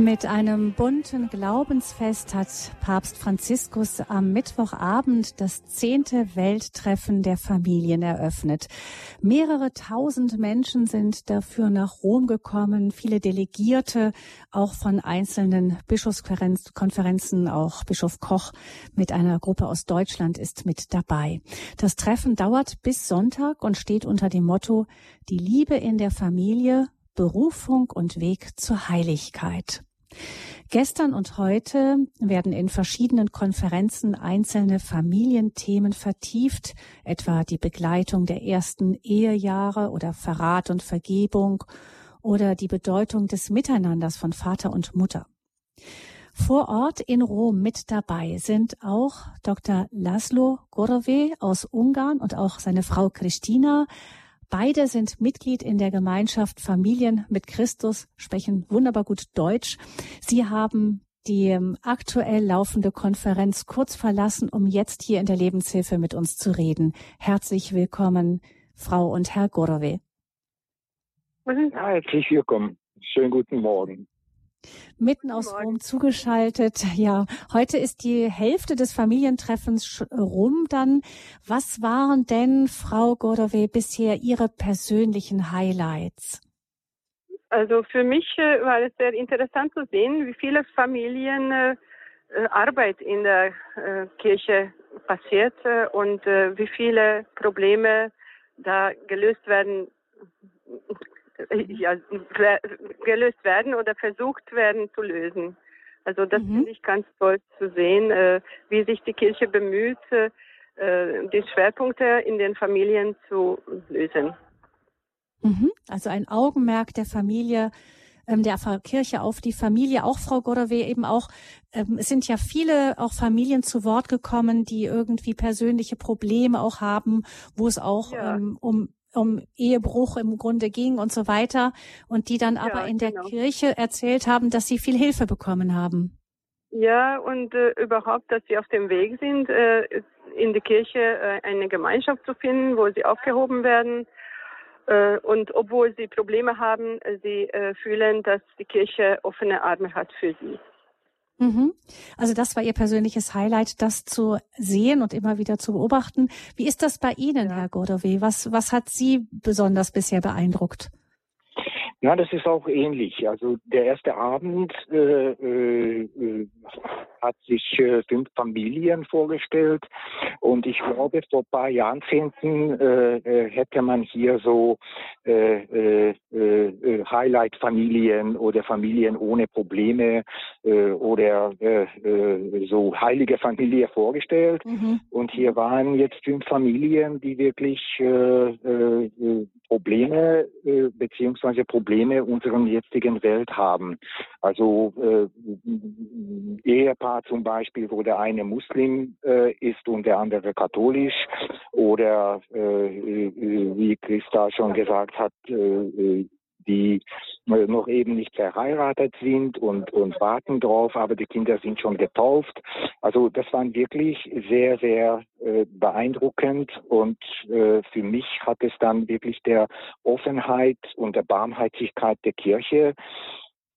Mit einem bunten Glaubensfest hat Papst Franziskus am Mittwochabend das zehnte Welttreffen der Familien eröffnet. Mehrere tausend Menschen sind dafür nach Rom gekommen, viele Delegierte, auch von einzelnen Bischofskonferenzen, auch Bischof Koch mit einer Gruppe aus Deutschland ist mit dabei. Das Treffen dauert bis Sonntag und steht unter dem Motto Die Liebe in der Familie, Berufung und Weg zur Heiligkeit. Gestern und heute werden in verschiedenen Konferenzen einzelne Familienthemen vertieft, etwa die Begleitung der ersten Ehejahre oder Verrat und Vergebung oder die Bedeutung des Miteinanders von Vater und Mutter. Vor Ort in Rom mit dabei sind auch Dr. Laszlo Gorove aus Ungarn und auch seine Frau Christina, Beide sind Mitglied in der Gemeinschaft Familien mit Christus, sprechen wunderbar gut Deutsch. Sie haben die ähm, aktuell laufende Konferenz kurz verlassen, um jetzt hier in der Lebenshilfe mit uns zu reden. Herzlich willkommen, Frau und Herr Gorove. Ja, herzlich willkommen. Schönen guten Morgen. Mitten aus Rom zugeschaltet. Ja, heute ist die Hälfte des Familientreffens rum dann. Was waren denn, Frau Gordove, bisher Ihre persönlichen Highlights? Also für mich äh, war es sehr interessant zu sehen, wie viele Familien äh, äh Arbeit in der äh, Kirche passiert äh, und äh, wie viele Probleme da gelöst werden ja, gelöst werden oder versucht werden zu lösen. Also das mhm. finde ich ganz toll zu sehen, äh, wie sich die Kirche bemüht, äh, die Schwerpunkte in den Familien zu lösen. Mhm. Also ein Augenmerk der Familie ähm, der Kirche auf die Familie, auch Frau Godowe eben auch, ähm, es sind ja viele auch Familien zu Wort gekommen, die irgendwie persönliche Probleme auch haben, wo es auch ja. ähm, um um Ehebruch im Grunde ging und so weiter und die dann aber ja, in der genau. Kirche erzählt haben, dass sie viel Hilfe bekommen haben. Ja, und äh, überhaupt, dass sie auf dem Weg sind, äh, in die Kirche äh, eine Gemeinschaft zu finden, wo sie aufgehoben werden. Äh, und obwohl sie Probleme haben, sie äh, fühlen, dass die Kirche offene Arme hat für sie. Mhm. Also das war Ihr persönliches Highlight, das zu sehen und immer wieder zu beobachten. Wie ist das bei Ihnen. Herr Gordowe? Was, was hat Sie besonders bisher beeindruckt? Ja, das ist auch ähnlich. Also der erste Abend äh, äh, hat sich äh, fünf Familien vorgestellt und ich glaube, vor ein paar Jahrzehnten äh, äh, hätte man hier so äh, äh, äh, Highlight-Familien oder Familien ohne Probleme äh, oder äh, äh, so heilige Familie vorgestellt. Mhm. Und hier waren jetzt fünf Familien, die wirklich äh, äh, Probleme äh, beziehungsweise Probleme unserer jetzigen Welt haben. Also äh, Ehepaar zum Beispiel, wo der eine Muslim äh, ist und der andere katholisch oder äh, äh wie Christa schon gesagt hat, äh, äh die noch eben nicht verheiratet sind und, und warten drauf, aber die Kinder sind schon getauft. Also das waren wirklich sehr, sehr äh, beeindruckend und äh, für mich hat es dann wirklich der Offenheit und der Barmherzigkeit der Kirche äh,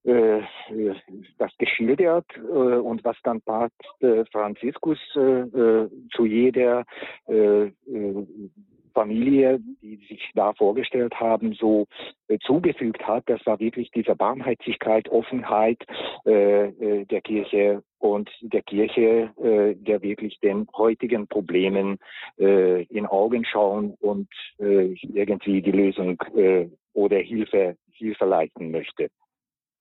das geschildert äh, und was dann Papst äh, Franziskus äh, äh, zu jeder äh, Familie, die sich da vorgestellt haben, so äh, zugefügt hat. Das war wirklich diese Barmherzigkeit, Offenheit äh, äh, der Kirche und der Kirche, äh, der wirklich den heutigen Problemen äh, in Augen schauen und äh, irgendwie die Lösung äh, oder Hilfe, Hilfe leiten möchte.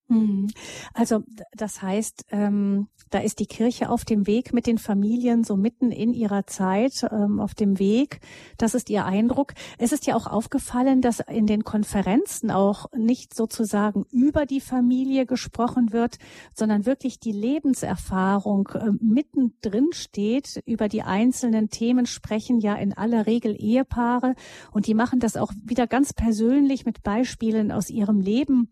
Hm. Also das heißt, ähm, da ist die Kirche auf dem Weg mit den Familien so mitten in ihrer Zeit ähm, auf dem Weg. Das ist ihr Eindruck. Es ist ja auch aufgefallen, dass in den Konferenzen auch nicht sozusagen über die Familie gesprochen wird, sondern wirklich die Lebenserfahrung äh, mittendrin steht. Über die einzelnen Themen sprechen ja in aller Regel Ehepaare und die machen das auch wieder ganz persönlich mit Beispielen aus ihrem Leben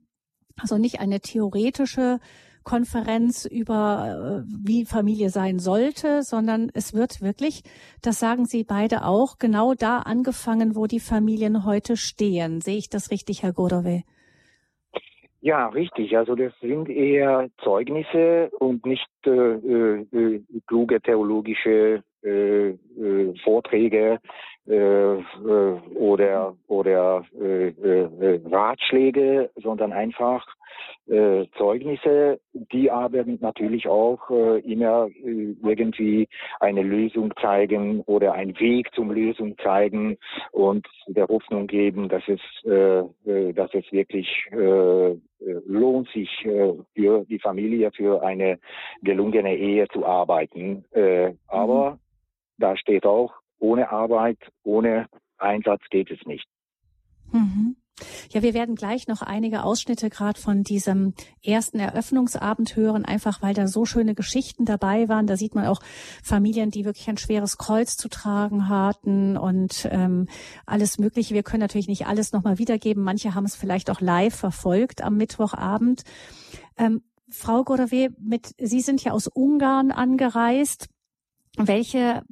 also nicht eine theoretische Konferenz über, äh, wie Familie sein sollte, sondern es wird wirklich, das sagen Sie beide auch, genau da angefangen, wo die Familien heute stehen. Sehe ich das richtig, Herr Godowe? Ja, richtig. Also das sind eher Zeugnisse und nicht äh, äh, kluge theologische äh, äh, Vorträge äh, äh, oder oder äh, äh, Ratschläge, sondern einfach äh, Zeugnisse, die aber natürlich auch äh, immer äh, irgendwie eine Lösung zeigen oder einen Weg zum Lösung zeigen und der Hoffnung geben, dass es, äh, äh dass es wirklich äh, lohnt sich äh, für die Familie, für eine gelungene Ehe zu arbeiten. Äh, aber mhm. da steht auch, ohne Arbeit, ohne Einsatz geht es nicht. Mhm. Ja, wir werden gleich noch einige Ausschnitte gerade von diesem ersten Eröffnungsabend hören, einfach weil da so schöne Geschichten dabei waren. Da sieht man auch Familien, die wirklich ein schweres Kreuz zu tragen hatten und ähm, alles Mögliche. Wir können natürlich nicht alles nochmal wiedergeben. Manche haben es vielleicht auch live verfolgt am Mittwochabend. Ähm, Frau Godawe, mit Sie sind ja aus Ungarn angereist. Welche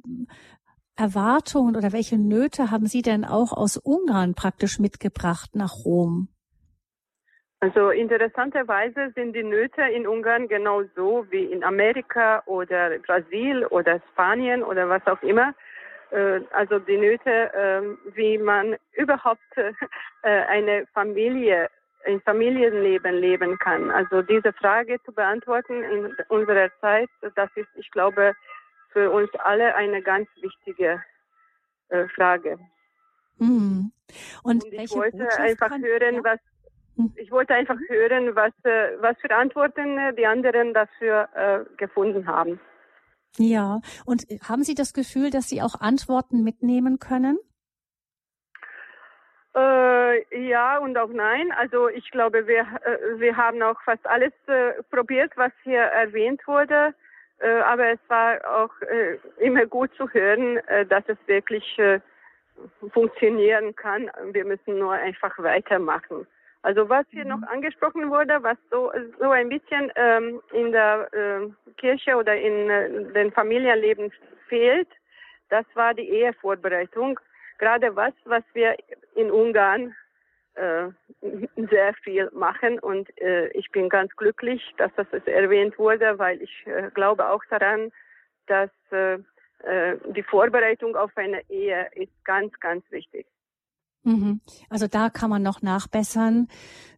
Erwartungen oder welche Nöte haben Sie denn auch aus Ungarn praktisch mitgebracht nach Rom? Also interessanterweise sind die Nöte in Ungarn genauso wie in Amerika oder Brasil oder Spanien oder was auch immer. Äh, also die Nöte, ähm, wie man überhaupt äh, eine Familie, ein Familienleben leben kann. Also diese Frage zu beantworten in unserer Zeit, das ist, ich glaube, für uns alle eine ganz wichtige äh, Frage. Mhm. Und, Und, ich wollte Botschaft einfach kann, hören, ja? was hm. ich wollte einfach hören, was äh, was für Antworten äh, die anderen dafür äh, gefunden haben. Ja, und haben Sie das Gefühl, dass Sie auch Antworten mitnehmen können? Äh, ja und auch nein. Also ich glaube, wir, äh, wir haben auch fast alles äh, probiert, was hier erwähnt wurde. Äh, aber es war auch äh, immer gut zu hören, äh, dass es wirklich funktionieren kann. Wir müssen nur einfach weitermachen. Also was hier mhm. noch angesprochen wurde, was so, so ein bisschen ähm, in der äh, Kirche oder in äh, den Familienleben fehlt, das war die Ehevorbereitung. Gerade was, was wir in Ungarn äh, sehr viel machen und äh, ich bin ganz glücklich, dass das erwähnt wurde, weil ich äh, glaube auch daran, dass äh, äh, die Vorbereitung auf eine Ehe ist ganz, ganz wichtig. Mhm. Also da kann man noch nachbessern.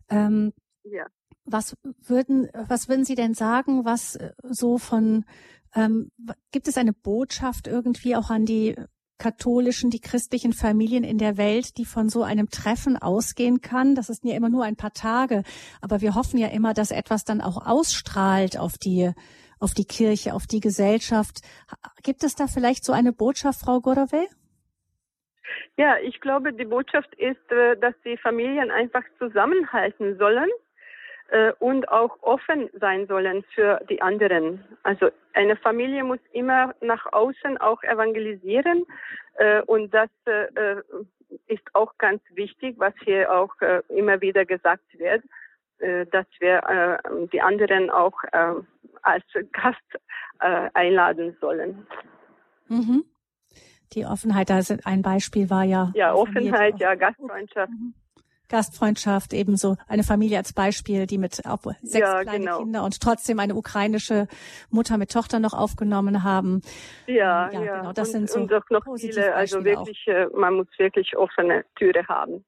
Ähm, ja. Was würden, was würden Sie denn sagen, was äh, so von, ähm, gibt es eine Botschaft irgendwie auch an die katholischen, die christlichen Familien in der Welt, die von so einem Treffen ausgehen kann. Das ist ja immer nur ein paar Tage, aber wir hoffen ja immer, dass etwas dann auch ausstrahlt auf die auf die Kirche, auf die Gesellschaft. Gibt es da vielleicht so eine Botschaft, Frau Godowe? Ja, ich glaube, die Botschaft ist, äh, dass die Familien einfach zusammenhalten sollen äh, und auch offen sein sollen für die anderen. Also eine Familie muss immer nach außen auch evangelisieren äh, und das äh, äh ist auch ganz wichtig, was hier auch äh, immer wieder gesagt wird, äh, dass wir die anderen auch als Gast einladen sollen. Mhm. Die Offenheit, da ein Beispiel war ja. Ja, Offenheit, ja, Gastfreundschaft. Mhm. Gastfreundschaft, ebenso eine Familie als Beispiel, die mit sechs ja, kleine genau. Kinder und trotzdem eine ukrainische Mutter mit Tochter noch aufgenommen haben. Ja, ja, ja. genau. Das und, sind so und doch noch viele, also wirklich, auch. Äh, man muss wirklich offene Türe haben.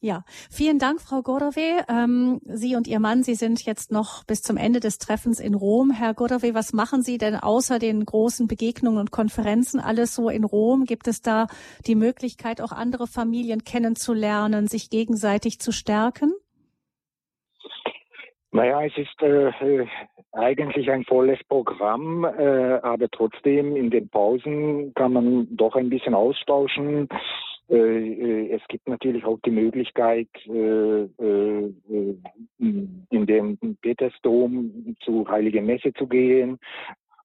Ja, vielen Dank, Frau Godowe. Ähm, Sie und Ihr Mann, Sie sind jetzt noch bis zum Ende des Treffens in Rom. Herr Godowe, was machen Sie denn außer den großen Begegnungen und Konferenzen alles so in Rom? Gibt es da die Möglichkeit, auch andere Familien kennenzulernen, sich gegenseitig zu stärken? Naja, es ist äh, äh eigentlich ein volles Programm, äh, aber trotzdem in den Pausen kann man doch ein bisschen austauschen. Äh, äh, es gibt natürlich auch die Möglichkeit, äh, in den Petersdom zu Heilige Messe zu gehen.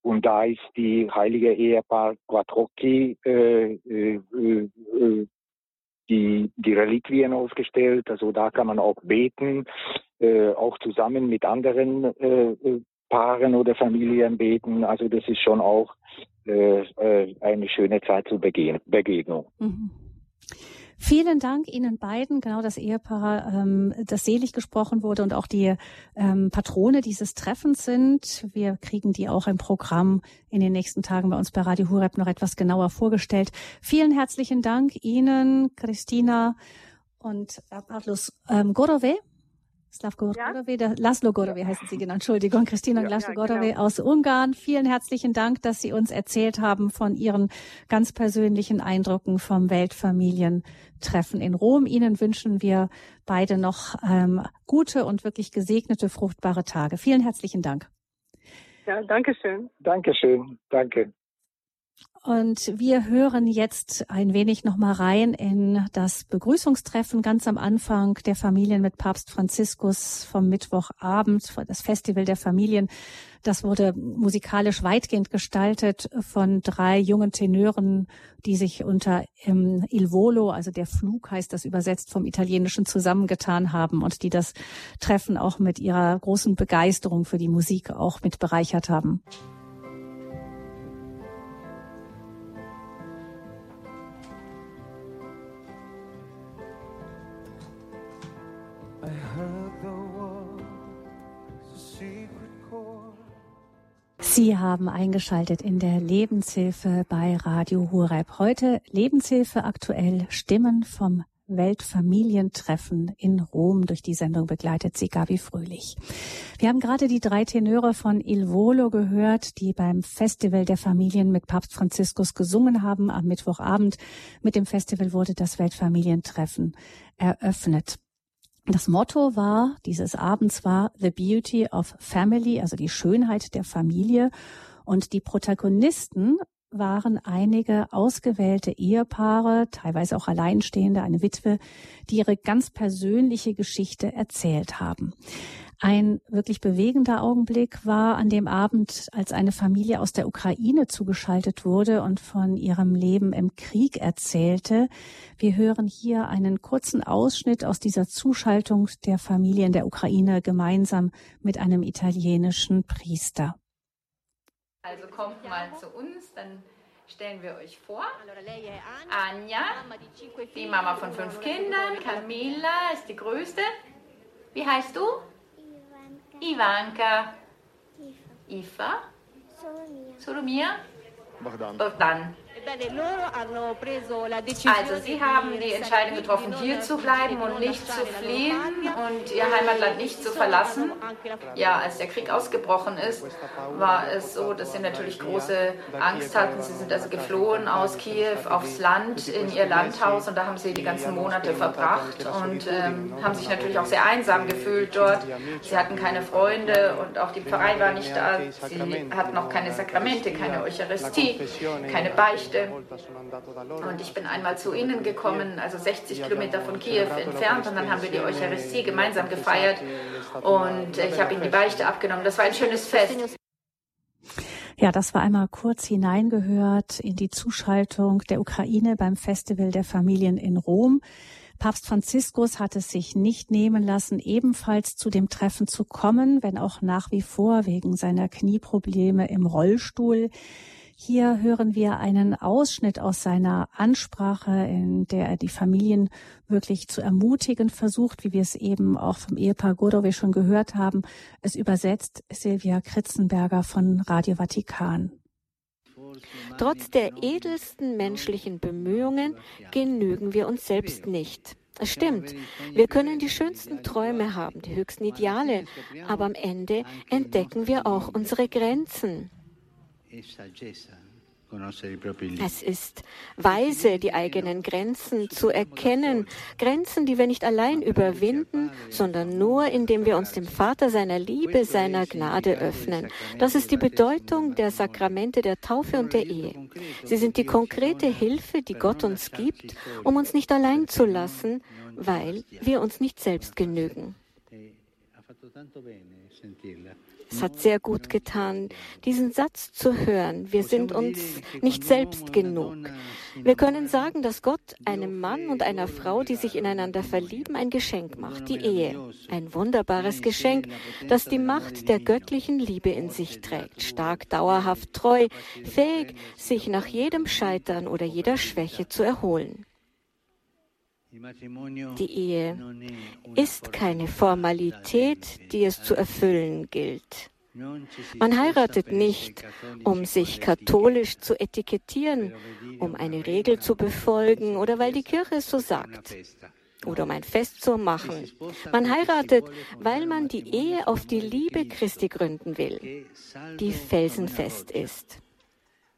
Und da ist die heilige Ehepaar Quattrocchi die, die Reliquien ausgestellt. Also da kann man auch beten, auch zusammen mit anderen Paaren oder Familien beten. Also das ist schon auch eine schöne Zeit zur Begegnung. Mhm. Vielen Dank Ihnen beiden, genau das Ehepaar, ähm, das selig gesprochen wurde und auch die ähm, Patrone dieses Treffens sind. Wir kriegen die auch im Programm in den nächsten Tagen bei uns bei Radio Hureb noch etwas genauer vorgestellt. Vielen herzlichen Dank Ihnen, Christina und Pavlos ähm, Gorove. Slavko ja? Gorove, Laszlo Gorove ja. heißen Sie genau. Entschuldigung, Christina ja, Laszlo ja, genau. aus Ungarn. Vielen herzlichen Dank, dass Sie uns erzählt haben von Ihren ganz persönlichen Eindrücken vom Weltfamilientreffen in Rom. Ihnen wünschen wir beide noch ähm, gute und wirklich gesegnete, fruchtbare Tage. Vielen herzlichen Dank. Ja, danke schön. Danke schön. Danke. Und wir hören jetzt ein wenig noch mal rein in das Begrüßungstreffen ganz am Anfang der Familien mit Papst Franziskus vom Mittwochabend, das Festival der Familien. Das wurde musikalisch weitgehend gestaltet von drei jungen Tenören, die sich unter ähm, Il Volo, also der Flug heißt das übersetzt vom Italienischen, zusammengetan haben und die das Treffen auch mit ihrer großen Begeisterung für die Musik auch mit bereichert haben. Sie haben eingeschaltet in der Lebenshilfe bei Radio Hureb. Heute Lebenshilfe aktuell Stimmen vom Weltfamilientreffen in Rom. Durch die Sendung begleitet sie Gabi Fröhlich. Wir haben gerade die drei Tenöre von Il Volo gehört, die beim Festival der Familien mit Papst Franziskus gesungen haben am Mittwochabend. Mit dem Festival wurde das Weltfamilientreffen eröffnet. Das Motto war dieses Abends war The Beauty of Family, also die Schönheit der Familie. Und die Protagonisten waren einige ausgewählte Ehepaare, teilweise auch Alleinstehende, eine Witwe, die ihre ganz persönliche Geschichte erzählt haben. Ein wirklich bewegender Augenblick war an dem Abend, als eine Familie aus der Ukraine zugeschaltet wurde und von ihrem Leben im Krieg erzählte. Wir hören hier einen kurzen Ausschnitt aus dieser Zuschaltung der Familie in der Ukraine gemeinsam mit einem italienischen Priester. Also kommt mal zu uns, dann stellen wir euch vor. Anja, die Mama von fünf Kindern, Camilla ist die größte. Wie heißt du? Ivanka. Ifa. Solomia. Bogdan. Bogdan. Also Sie haben die Entscheidung getroffen, hier zu bleiben und nicht zu fliehen und Ihr Heimatland nicht zu verlassen. Ja, als der Krieg ausgebrochen ist, war es so, dass Sie natürlich große Angst hatten. Sie sind also geflohen aus Kiew aufs Land in Ihr Landhaus und da haben Sie die ganzen Monate verbracht und ähm, haben sich natürlich auch sehr einsam gefühlt dort. Sie hatten keine Freunde und auch die Pfarrei war nicht da. Sie hatten auch keine Sakramente, keine Eucharistie, keine Beichte. Geschichte. Und ich bin einmal zu Ihnen gekommen, also 60 Kilometer von Kiew entfernt, und dann haben wir die Eucharistie gemeinsam gefeiert und ich habe Ihnen die Beichte abgenommen. Das war ein schönes Fest. Ja, das war einmal kurz hineingehört in die Zuschaltung der Ukraine beim Festival der Familien in Rom. Papst Franziskus hat es sich nicht nehmen lassen, ebenfalls zu dem Treffen zu kommen, wenn auch nach wie vor wegen seiner Knieprobleme im Rollstuhl. Hier hören wir einen Ausschnitt aus seiner Ansprache, in der er die Familien wirklich zu ermutigen versucht, wie wir es eben auch vom Ehepaar Godowe schon gehört haben. Es übersetzt Silvia Kritzenberger von Radio Vatikan. Trotz der edelsten menschlichen Bemühungen genügen wir uns selbst nicht. Es stimmt, wir können die schönsten Träume haben, die höchsten Ideale, aber am Ende entdecken wir auch unsere Grenzen. Es ist weise, die eigenen Grenzen zu erkennen, Grenzen, die wir nicht allein überwinden, sondern nur, indem wir uns dem Vater seiner Liebe, seiner Gnade öffnen. Das ist die Bedeutung der Sakramente der Taufe und der Ehe. Sie sind die konkrete Hilfe, die Gott uns gibt, um uns nicht allein zu lassen, weil wir uns nicht selbst genügen. Es hat sehr gut getan, diesen Satz zu hören. Wir sind uns nicht selbst genug. Wir können sagen, dass Gott einem Mann und einer Frau, die sich ineinander verlieben, ein Geschenk macht, die Ehe. Ein wunderbares Geschenk, das die Macht der göttlichen Liebe in sich trägt, stark, dauerhaft, treu, fähig, sich nach jedem Scheitern oder jeder Schwäche zu erholen. Die Ehe ist keine Formalität, die es zu erfüllen gilt. Man heiratet nicht, um sich katholisch zu etikettieren, um eine Regel zu befolgen oder weil die Kirche es so sagt oder um ein Fest zu machen. Man heiratet, weil man die Ehe auf die Liebe Christi gründen will, die felsenfest ist.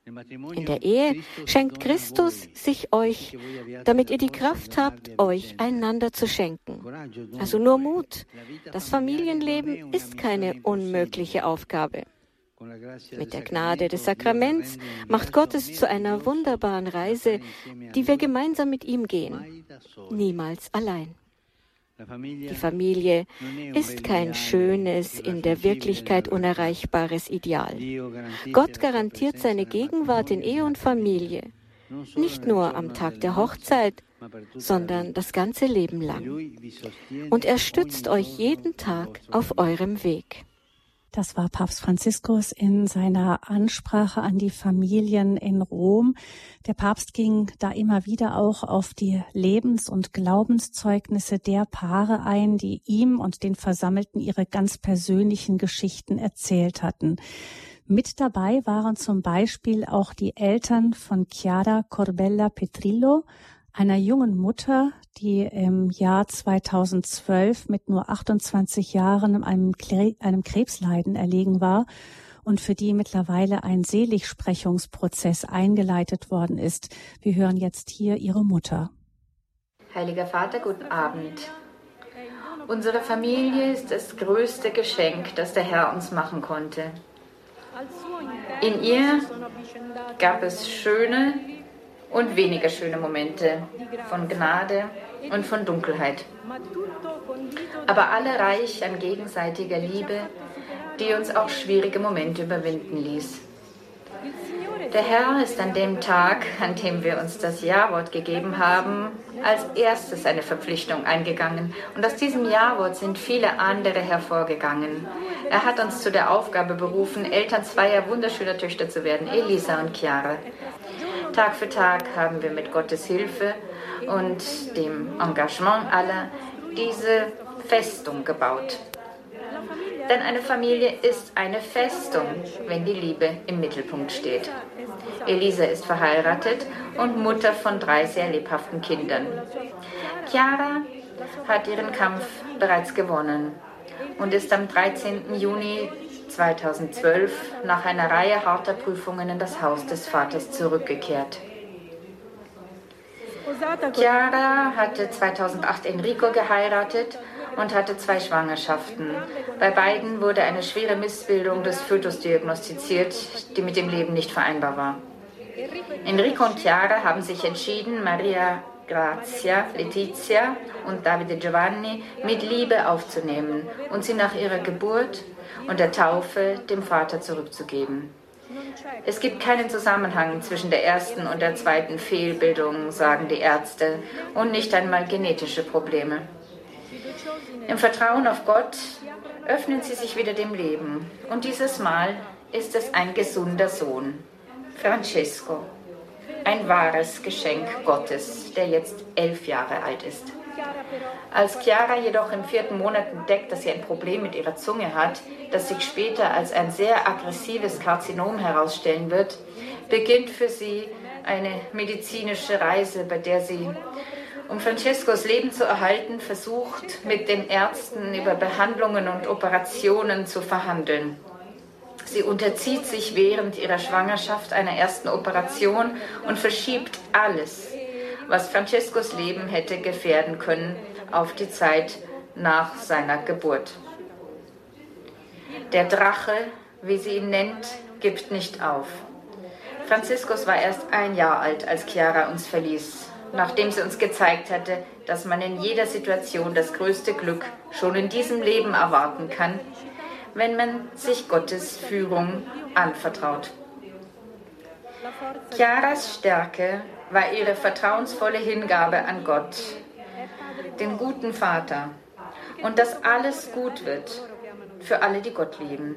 In der Ehe schenkt Christus sich euch, damit ihr die Kraft habt, euch einander zu schenken. Also nur Mut. Das Familienleben ist keine unmögliche Aufgabe. Mit der Gnade des Sakraments macht Gott es zu einer wunderbaren Reise, die wir gemeinsam mit ihm gehen, niemals allein. Die Familie ist kein schönes, in der Wirklichkeit unerreichbares Ideal. Gott garantiert seine Gegenwart in Ehe und Familie, nicht nur am Tag der Hochzeit, sondern das ganze Leben lang. Und er stützt euch jeden Tag auf eurem Weg. Das war Papst Franziskus in seiner Ansprache an die Familien in Rom. Der Papst ging da immer wieder auch auf die Lebens- und Glaubenszeugnisse der Paare ein, die ihm und den Versammelten ihre ganz persönlichen Geschichten erzählt hatten. Mit dabei waren zum Beispiel auch die Eltern von Chiara Corbella Petrillo, einer jungen Mutter, die im Jahr 2012 mit nur 28 Jahren einem, einem Krebsleiden erlegen war und für die mittlerweile ein Seligsprechungsprozess eingeleitet worden ist. Wir hören jetzt hier ihre Mutter. Heiliger Vater, guten Abend. Unsere Familie ist das größte Geschenk, das der Herr uns machen konnte. In ihr gab es schöne und weniger schöne Momente von Gnade und von Dunkelheit. Aber alle reich an gegenseitiger Liebe, die uns auch schwierige Momente überwinden ließ. Der Herr ist an dem Tag, an dem wir uns das Ja-Wort gegeben haben, als erstes eine Verpflichtung eingegangen. Und aus diesem Ja-Wort sind viele andere hervorgegangen. Er hat uns zu der Aufgabe berufen, Eltern zweier wunderschöner Töchter zu werden, Elisa und Chiara. Tag für Tag haben wir mit Gottes Hilfe und dem Engagement aller diese Festung gebaut. Denn eine Familie ist eine Festung, wenn die Liebe im Mittelpunkt steht. Elisa ist verheiratet und Mutter von drei sehr lebhaften Kindern. Chiara hat ihren Kampf bereits gewonnen und ist am 13. Juni 2012 nach einer Reihe harter Prüfungen in das Haus des Vaters zurückgekehrt. Chiara hatte 2008 Enrico geheiratet und hatte zwei Schwangerschaften. Bei beiden wurde eine schwere Missbildung des Fötus diagnostiziert, die mit dem Leben nicht vereinbar war. Enrico und Chiara haben sich entschieden, Maria Grazia, Letizia und Davide Giovanni mit Liebe aufzunehmen und sie nach ihrer Geburt und der Taufe dem Vater zurückzugeben. Es gibt keinen Zusammenhang zwischen der ersten und der zweiten Fehlbildung, sagen die Ärzte, und nicht einmal genetische Probleme. Im Vertrauen auf Gott öffnen sie sich wieder dem Leben. Und dieses Mal ist es ein gesunder Sohn, Francesco. Ein wahres Geschenk Gottes, der jetzt elf Jahre alt ist. Als Chiara jedoch im vierten Monat entdeckt, dass sie ein Problem mit ihrer Zunge hat, das sich später als ein sehr aggressives Karzinom herausstellen wird, beginnt für sie eine medizinische Reise, bei der sie, um Francescos Leben zu erhalten, versucht, mit den Ärzten über Behandlungen und Operationen zu verhandeln. Sie unterzieht sich während ihrer Schwangerschaft einer ersten Operation und verschiebt alles, was Francescos Leben hätte gefährden können, auf die Zeit nach seiner Geburt. Der Drache, wie sie ihn nennt, gibt nicht auf. Franziskus war erst ein Jahr alt, als Chiara uns verließ, nachdem sie uns gezeigt hatte, dass man in jeder Situation das größte Glück schon in diesem Leben erwarten kann, wenn man sich Gottes Führung anvertraut. Chiaras Stärke war ihre vertrauensvolle Hingabe an Gott, den guten Vater, und dass alles gut wird für alle, die Gott lieben.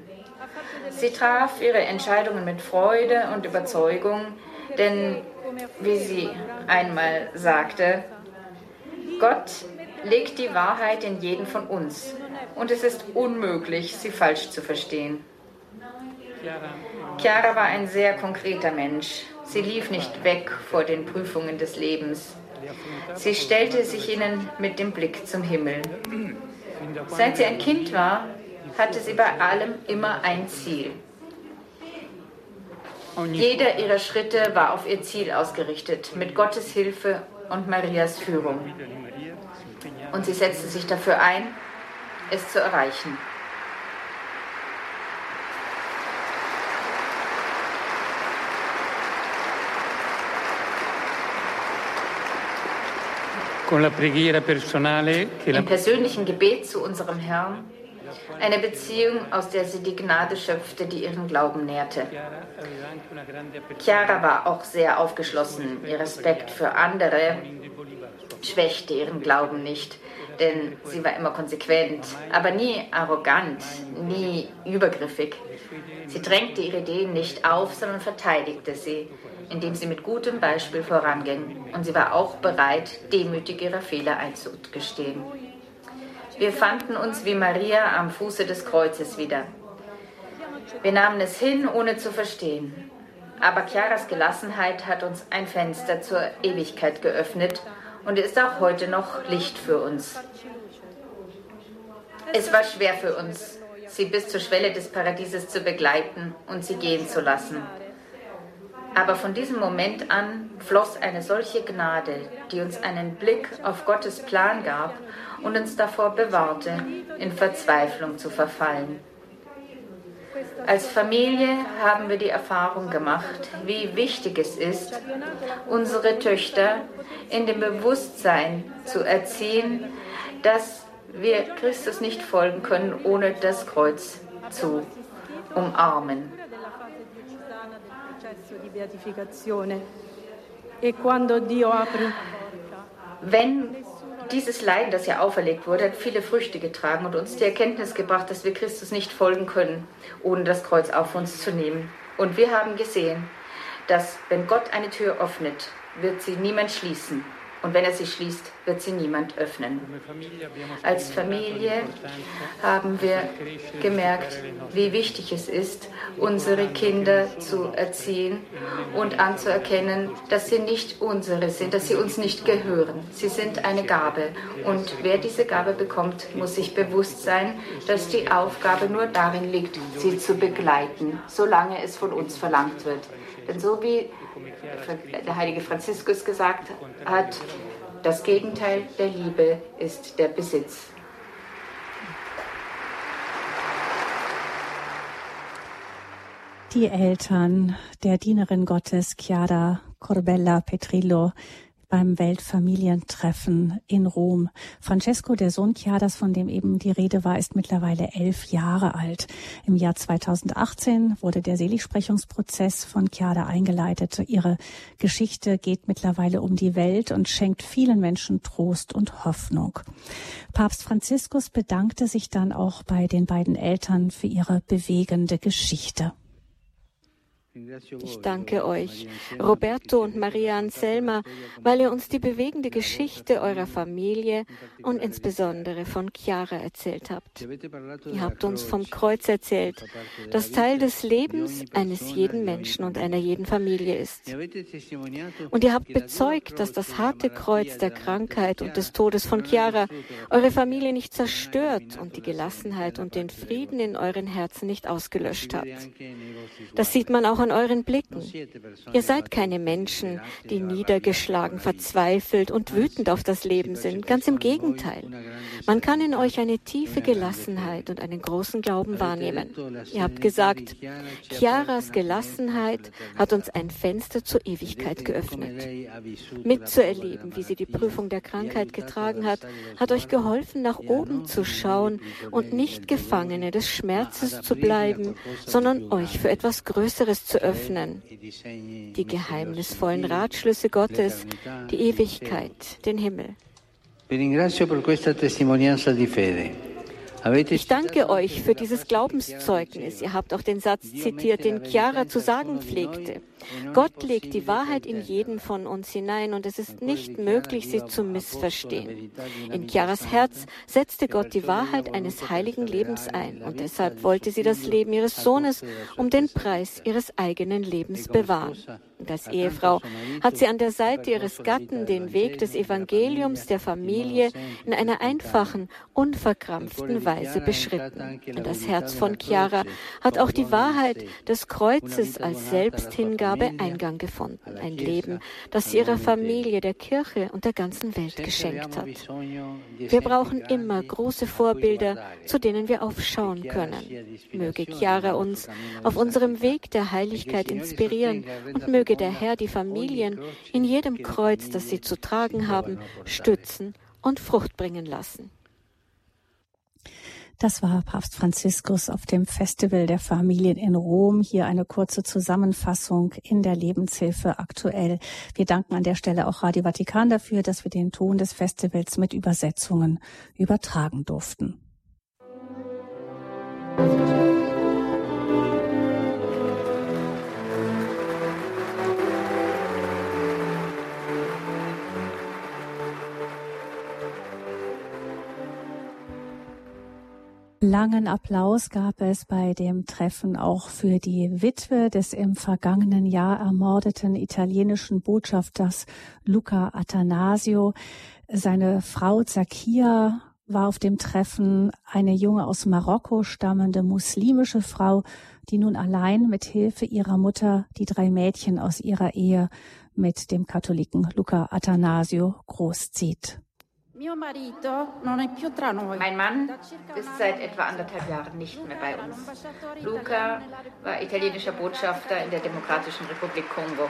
Sie traf ihre Entscheidungen mit Freude und Überzeugung, denn wie sie einmal sagte, Gott legt die Wahrheit in jeden von uns und es ist unmöglich, sie falsch zu verstehen. Chiara war ein sehr konkreter Mensch. Sie lief nicht weg vor den Prüfungen des Lebens. Sie stellte sich ihnen mit dem Blick zum Himmel. Seit sie ein Kind war, hatte sie bei allem immer ein Ziel. Jeder ihrer Schritte war auf ihr Ziel ausgerichtet, mit Gottes Hilfe und Marias Führung. Und sie setzte sich dafür ein, es zu erreichen. Im persönlichen Gebet zu unserem Herrn eine Beziehung, aus der sie die Gnade schöpfte, die ihren Glauben nährte. Chiara war auch sehr aufgeschlossen. Ihr Respekt für andere schwächte ihren Glauben nicht, denn sie war immer konsequent, aber nie arrogant, nie übergriffig. Sie drängte ihre Ideen nicht auf, sondern verteidigte sie, indem sie mit gutem Beispiel voranging. Und sie war auch bereit, demütig ihre Fehler einzugestehen. Wir fanden uns wie Maria am Fuße des Kreuzes wieder. Wir nahmen es hin, ohne zu verstehen. Aber Chiaras Gelassenheit hat uns ein Fenster zur Ewigkeit geöffnet und ist auch heute noch Licht für uns. Es war schwer für uns, sie bis zur Schwelle des Paradieses zu begleiten und sie gehen zu lassen. Aber von diesem Moment an floss eine solche Gnade, die uns einen Blick auf Gottes Plan gab und uns davor bewahrte, in Verzweiflung zu verfallen. Als Familie haben wir die Erfahrung gemacht, wie wichtig es ist, unsere Töchter in dem Bewusstsein zu erziehen, dass wir Christus nicht folgen können, ohne das Kreuz zu umarmen. Wenn dieses Leiden, das ja auferlegt wurde, hat viele Früchte getragen und uns die Erkenntnis gebracht, dass wir Christus nicht folgen können, ohne das Kreuz auf uns zu nehmen. Und wir haben gesehen, dass wenn Gott eine Tür öffnet, wird sie niemand schließen. Und wenn er sie schließt, wird sie niemand öffnen. Als Familie haben wir gemerkt, wie wichtig es ist, unsere Kinder zu erziehen und anzuerkennen, dass sie nicht unsere sind, dass sie uns nicht gehören. Sie sind eine Gabe. Und wer diese Gabe bekommt, muss sich bewusst sein, dass die Aufgabe nur darin liegt, sie zu begleiten, solange es von uns verlangt wird. Denn so wie der heilige Franziskus gesagt hat, das Gegenteil der Liebe ist der Besitz. Die Eltern der Dienerin Gottes Chiara Corbella Petrillo beim Weltfamilientreffen in Rom. Francesco, der Sohn Chiadas, von dem eben die Rede war, ist mittlerweile elf Jahre alt. Im Jahr 2018 wurde der Seligsprechungsprozess von Chiada eingeleitet. Ihre Geschichte geht mittlerweile um die Welt und schenkt vielen Menschen Trost und Hoffnung. Papst Franziskus bedankte sich dann auch bei den beiden Eltern für ihre bewegende Geschichte. Ich danke euch, Roberto und Maria Anselma, weil ihr uns die bewegende Geschichte eurer Familie und insbesondere von Chiara erzählt habt. Ihr habt uns vom Kreuz erzählt, das Teil des Lebens eines jeden Menschen und einer jeden Familie ist. Und ihr habt bezeugt, dass das harte Kreuz der Krankheit und des Todes von Chiara eure Familie nicht zerstört und die Gelassenheit und den Frieden in euren Herzen nicht ausgelöscht hat. Das sieht man auch an euren Blicken. Ihr seid keine Menschen, die niedergeschlagen, verzweifelt und wütend auf das Leben sind. Ganz im Gegenteil. Man kann in euch eine tiefe Gelassenheit und einen großen Glauben wahrnehmen. Ihr habt gesagt, Chiaras Gelassenheit hat uns ein Fenster zur Ewigkeit geöffnet. Mitzuerleben, wie sie die Prüfung der Krankheit getragen hat, hat euch geholfen, nach oben zu schauen und nicht Gefangene des Schmerzes zu bleiben, sondern euch für etwas Größeres zu öffnen. Die geheimnisvollen Ratschlüsse Gottes, die Ewigkeit, den Himmel. Ich danke euch für dieses Glaubenszeugnis. Ihr habt auch den Satz zitiert, den Chiara zu sagen pflegte. Gott legt die Wahrheit in jeden von uns hinein und es ist nicht möglich, sie zu missverstehen. In Chiaras Herz setzte Gott die Wahrheit eines heiligen Lebens ein und deshalb wollte sie das Leben ihres Sohnes um den Preis ihres eigenen Lebens bewahren. Und als Ehefrau hat sie an der Seite ihres Gatten den Weg des Evangeliums der Familie in einer einfachen, unverkrampften Weise beschritten. Und das Herz von Chiara hat auch die Wahrheit des Kreuzes als Selbsthingabe Eingang gefunden. Ein Leben, das sie ihrer Familie, der Kirche und der ganzen Welt geschenkt hat. Wir brauchen immer große Vorbilder, zu denen wir aufschauen können. Möge Chiara uns auf unserem Weg der Heiligkeit inspirieren und möge der Herr die Familien in jedem Kreuz, das sie zu tragen haben, stützen und Frucht bringen lassen. Das war Papst Franziskus auf dem Festival der Familien in Rom. Hier eine kurze Zusammenfassung in der Lebenshilfe aktuell. Wir danken an der Stelle auch Radio Vatikan dafür, dass wir den Ton des Festivals mit Übersetzungen übertragen durften. Musik Langen Applaus gab es bei dem Treffen auch für die Witwe des im vergangenen Jahr ermordeten italienischen Botschafters Luca Atanasio. Seine Frau Zakia war auf dem Treffen eine junge aus Marokko stammende muslimische Frau, die nun allein mit Hilfe ihrer Mutter die drei Mädchen aus ihrer Ehe mit dem Katholiken Luca Atanasio großzieht. Mein Mann ist seit etwa anderthalb Jahren nicht mehr bei uns. Luca war italienischer Botschafter in der Demokratischen Republik Kongo.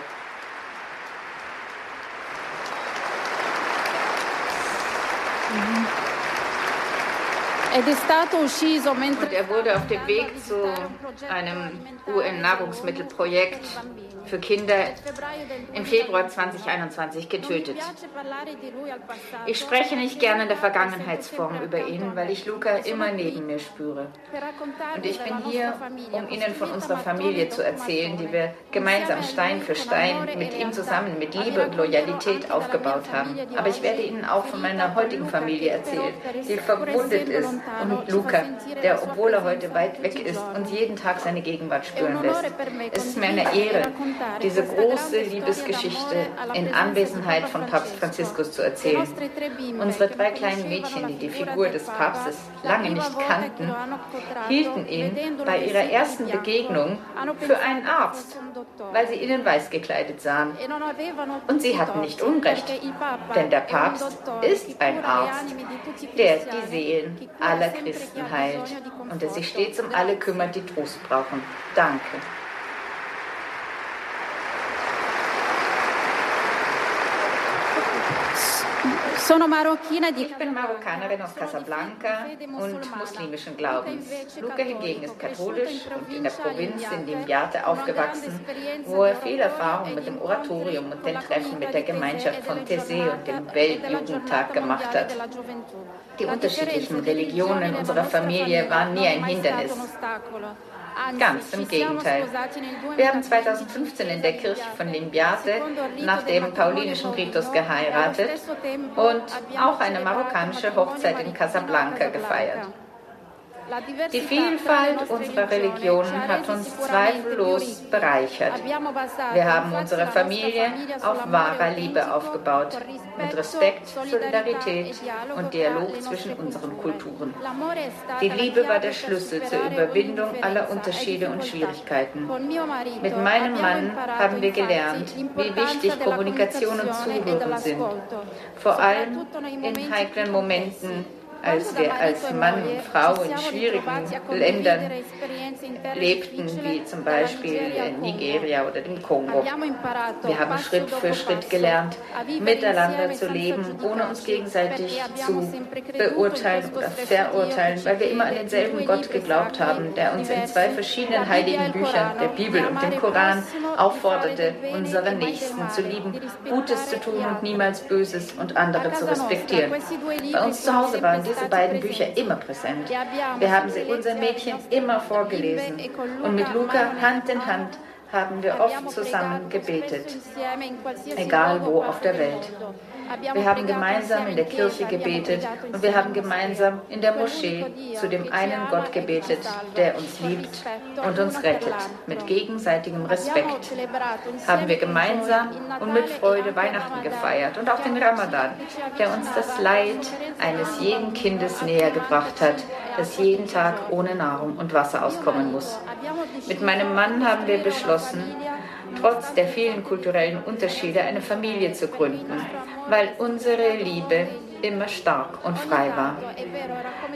Mhm. Und er wurde auf dem Weg zu einem UN-Nahrungsmittelprojekt für Kinder im Februar 2021 getötet. Ich spreche nicht gerne in der Vergangenheitsform über ihn, weil ich Luca immer neben mir spüre. Und ich bin hier, um Ihnen von unserer Familie zu erzählen, die wir gemeinsam Stein für Stein mit ihm zusammen mit Liebe und Loyalität aufgebaut haben. Aber ich werde Ihnen auch von meiner heutigen Familie erzählen, die verwundet ist und Luca, der, obwohl er heute weit weg ist, uns jeden Tag seine Gegenwart spüren lässt. Es ist mir eine Ehre, diese große Liebesgeschichte in Anwesenheit von Papst Franziskus zu erzählen. Unsere drei kleinen Mädchen, die die Figur des Papstes lange nicht kannten, hielten ihn bei ihrer ersten Begegnung für einen Arzt, weil sie ihn in weiß gekleidet sahen. Und sie hatten nicht Unrecht, denn der Papst ist ein Arzt, der die Seelen aller aller Christen heilt und der sich stets um alle kümmert, die Trost brauchen. Danke. Ich bin Marokkanerin aus Casablanca und muslimischen Glaubens. Luca hingegen ist katholisch und in der Provinz in Limbiate aufgewachsen, wo er viel Erfahrung mit dem Oratorium und den Treffen mit der Gemeinschaft von Tessé und dem Weltjugendtag gemacht hat. Die unterschiedlichen Religionen unserer Familie waren nie ein Hindernis. Ganz im Gegenteil. Wir haben 2015 in der Kirche von Limbiate nach dem paulinischen Ritus geheiratet und auch eine marokkanische Hochzeit in Casablanca gefeiert. Die Vielfalt unserer Religionen hat uns zweifellos bereichert. Wir haben unsere Familie auf wahrer Liebe aufgebaut, mit Respekt, Solidarität und Dialog zwischen unseren Kulturen. Die Liebe war der Schlüssel zur Überwindung aller Unterschiede und Schwierigkeiten. Mit meinem Mann haben wir gelernt, wie wichtig Kommunikation und Zuhören sind, vor allem in heiklen Momenten als wir als Mann und Frau in schwierigen Ländern lebten, wie zum Beispiel in Nigeria oder dem Kongo. Wir haben Schritt für Schritt gelernt, miteinander zu leben, ohne uns gegenseitig zu beurteilen oder verurteilen, weil wir immer an denselben Gott geglaubt haben, der uns in zwei verschiedenen heiligen Büchern, der Bibel und dem Koran, aufforderte, unseren Nächsten zu lieben, Gutes zu tun und niemals Böses und andere zu respektieren. Bei uns zu Hause waren diese beiden Bücher immer präsent. Wir haben sie unseren Mädchen immer vorgelesen und mit Luca Hand in Hand haben wir oft zusammen gebetet, egal wo auf der Welt. Wir haben gemeinsam in der Kirche gebetet und wir haben gemeinsam in der Moschee zu dem einen Gott gebetet, der uns liebt und uns rettet. Mit gegenseitigem Respekt haben wir gemeinsam und mit Freude Weihnachten gefeiert und auch den Ramadan, der uns das Leid eines jeden Kindes näher gebracht hat, das jeden Tag ohne Nahrung und Wasser auskommen muss. Mit meinem Mann haben wir beschlossen, trotz der vielen kulturellen Unterschiede eine Familie zu gründen, weil unsere Liebe immer stark und frei war.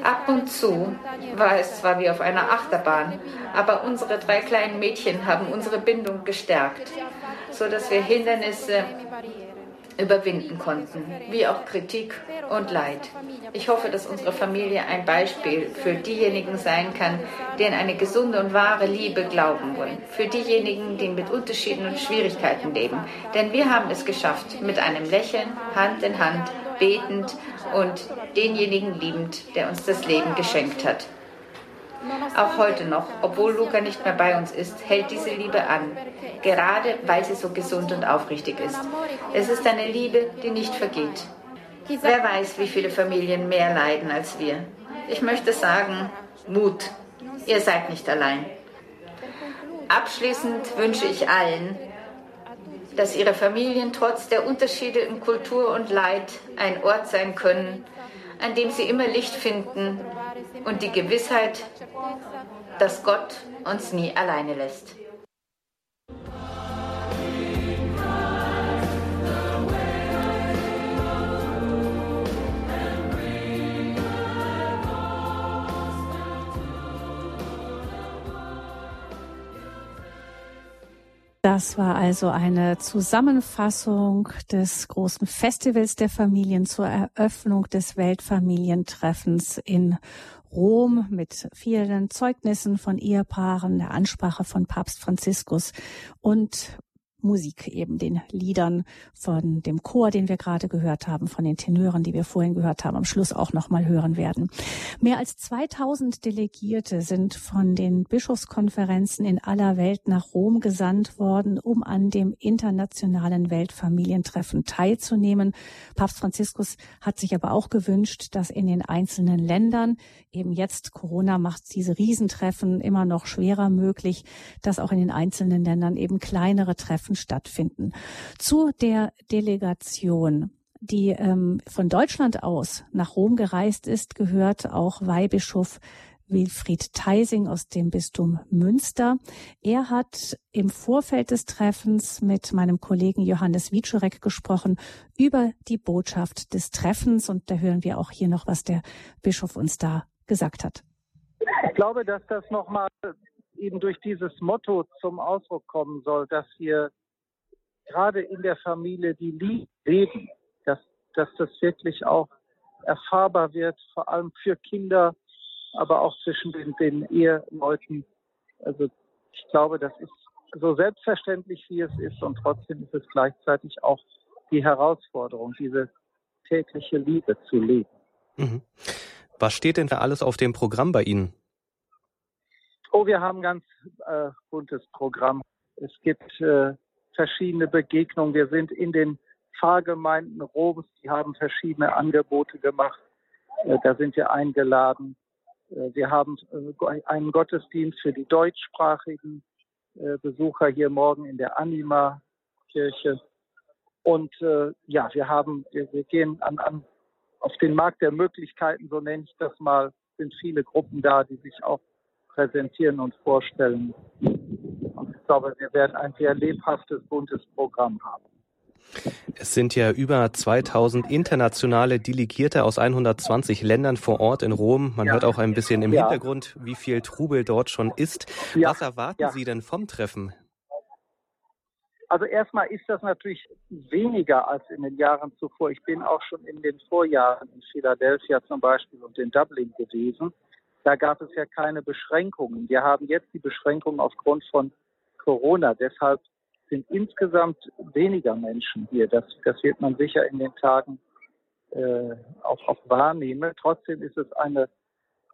Ab und zu war es zwar wie auf einer Achterbahn, aber unsere drei kleinen Mädchen haben unsere Bindung gestärkt, sodass wir Hindernisse überwinden konnten, wie auch Kritik und Leid. Ich hoffe, dass unsere Familie ein Beispiel für diejenigen sein kann, die an eine gesunde und wahre Liebe glauben wollen, für diejenigen, die mit Unterschieden und Schwierigkeiten leben. Denn wir haben es geschafft, mit einem Lächeln, Hand in Hand, betend und denjenigen liebend, der uns das Leben geschenkt hat. Auch heute noch, obwohl Luca nicht mehr bei uns ist, hält diese Liebe an, gerade weil sie so gesund und aufrichtig ist. Es ist eine Liebe, die nicht vergeht. Wer weiß, wie viele Familien mehr leiden als wir. Ich möchte sagen, Mut. Ihr seid nicht allein. Abschließend wünsche ich allen, dass ihre Familien trotz der Unterschiede in Kultur und Leid ein Ort sein können, an dem sie immer Licht finden und die Gewissheit, dass Gott uns nie alleine lässt. Das war also eine Zusammenfassung des großen Festivals der Familien zur Eröffnung des Weltfamilientreffens in Rom mit vielen Zeugnissen von Ehepaaren, der Ansprache von Papst Franziskus und Musik, eben den Liedern von dem Chor, den wir gerade gehört haben, von den Tenören, die wir vorhin gehört haben, am Schluss auch nochmal hören werden. Mehr als 2000 Delegierte sind von den Bischofskonferenzen in aller Welt nach Rom gesandt worden, um an dem internationalen Weltfamilientreffen teilzunehmen. Papst Franziskus hat sich aber auch gewünscht, dass in den einzelnen Ländern eben jetzt Corona macht diese Riesentreffen immer noch schwerer möglich, dass auch in den einzelnen Ländern eben kleinere Treffen stattfinden. Zu der Delegation die ähm, von Deutschland aus nach Rom gereist ist, gehört auch Weihbischof Wilfried Theising aus dem Bistum Münster. Er hat im Vorfeld des Treffens mit meinem Kollegen Johannes Wiczorek gesprochen über die Botschaft des Treffens und da hören wir auch hier noch, was der Bischof uns da gesagt hat. Ich glaube, dass das nochmal eben durch dieses Motto zum Ausdruck kommen soll, dass wir gerade in der Familie die Liebe leben, dass, dass das wirklich auch erfahrbar wird, vor allem für Kinder, aber auch zwischen den, den Eheleuten. Also ich glaube, das ist so selbstverständlich, wie es ist, und trotzdem ist es gleichzeitig auch die Herausforderung, diese tägliche Liebe zu leben. Mhm. Was steht denn da alles auf dem Programm bei Ihnen? Oh, wir haben ein ganz äh, buntes Programm. Es gibt äh, verschiedene Begegnungen. Wir sind in den Pfarrgemeinden Roms, die haben verschiedene Angebote gemacht. Äh, da sind wir eingeladen. Äh, wir haben äh, einen Gottesdienst für die deutschsprachigen Besucher hier morgen in der Anima-Kirche. Und ja, wir haben, wir gehen an, an auf den Markt der Möglichkeiten, so nenne ich das mal, sind viele Gruppen da, die sich auch präsentieren und vorstellen. Glaube, wir werden ein sehr lebhaftes, buntes Programm haben. Es sind ja über 2000 internationale Delegierte aus 120 Ländern vor Ort in Rom. Man ja. hört auch ein bisschen im ja. Hintergrund, wie viel Trubel dort schon ist. Ja. Was erwarten Sie denn vom Treffen? Also erstmal ist das natürlich weniger als in den Jahren zuvor. Ich bin auch schon in den Vorjahren in Philadelphia zum Beispiel und in Dublin gewesen. Da gab es ja keine Beschränkungen. Wir haben jetzt die Beschränkungen aufgrund von Corona. Deshalb sind insgesamt weniger Menschen hier. Das, das wird man sicher in den Tagen äh, auch, auch wahrnehmen. Trotzdem ist es eine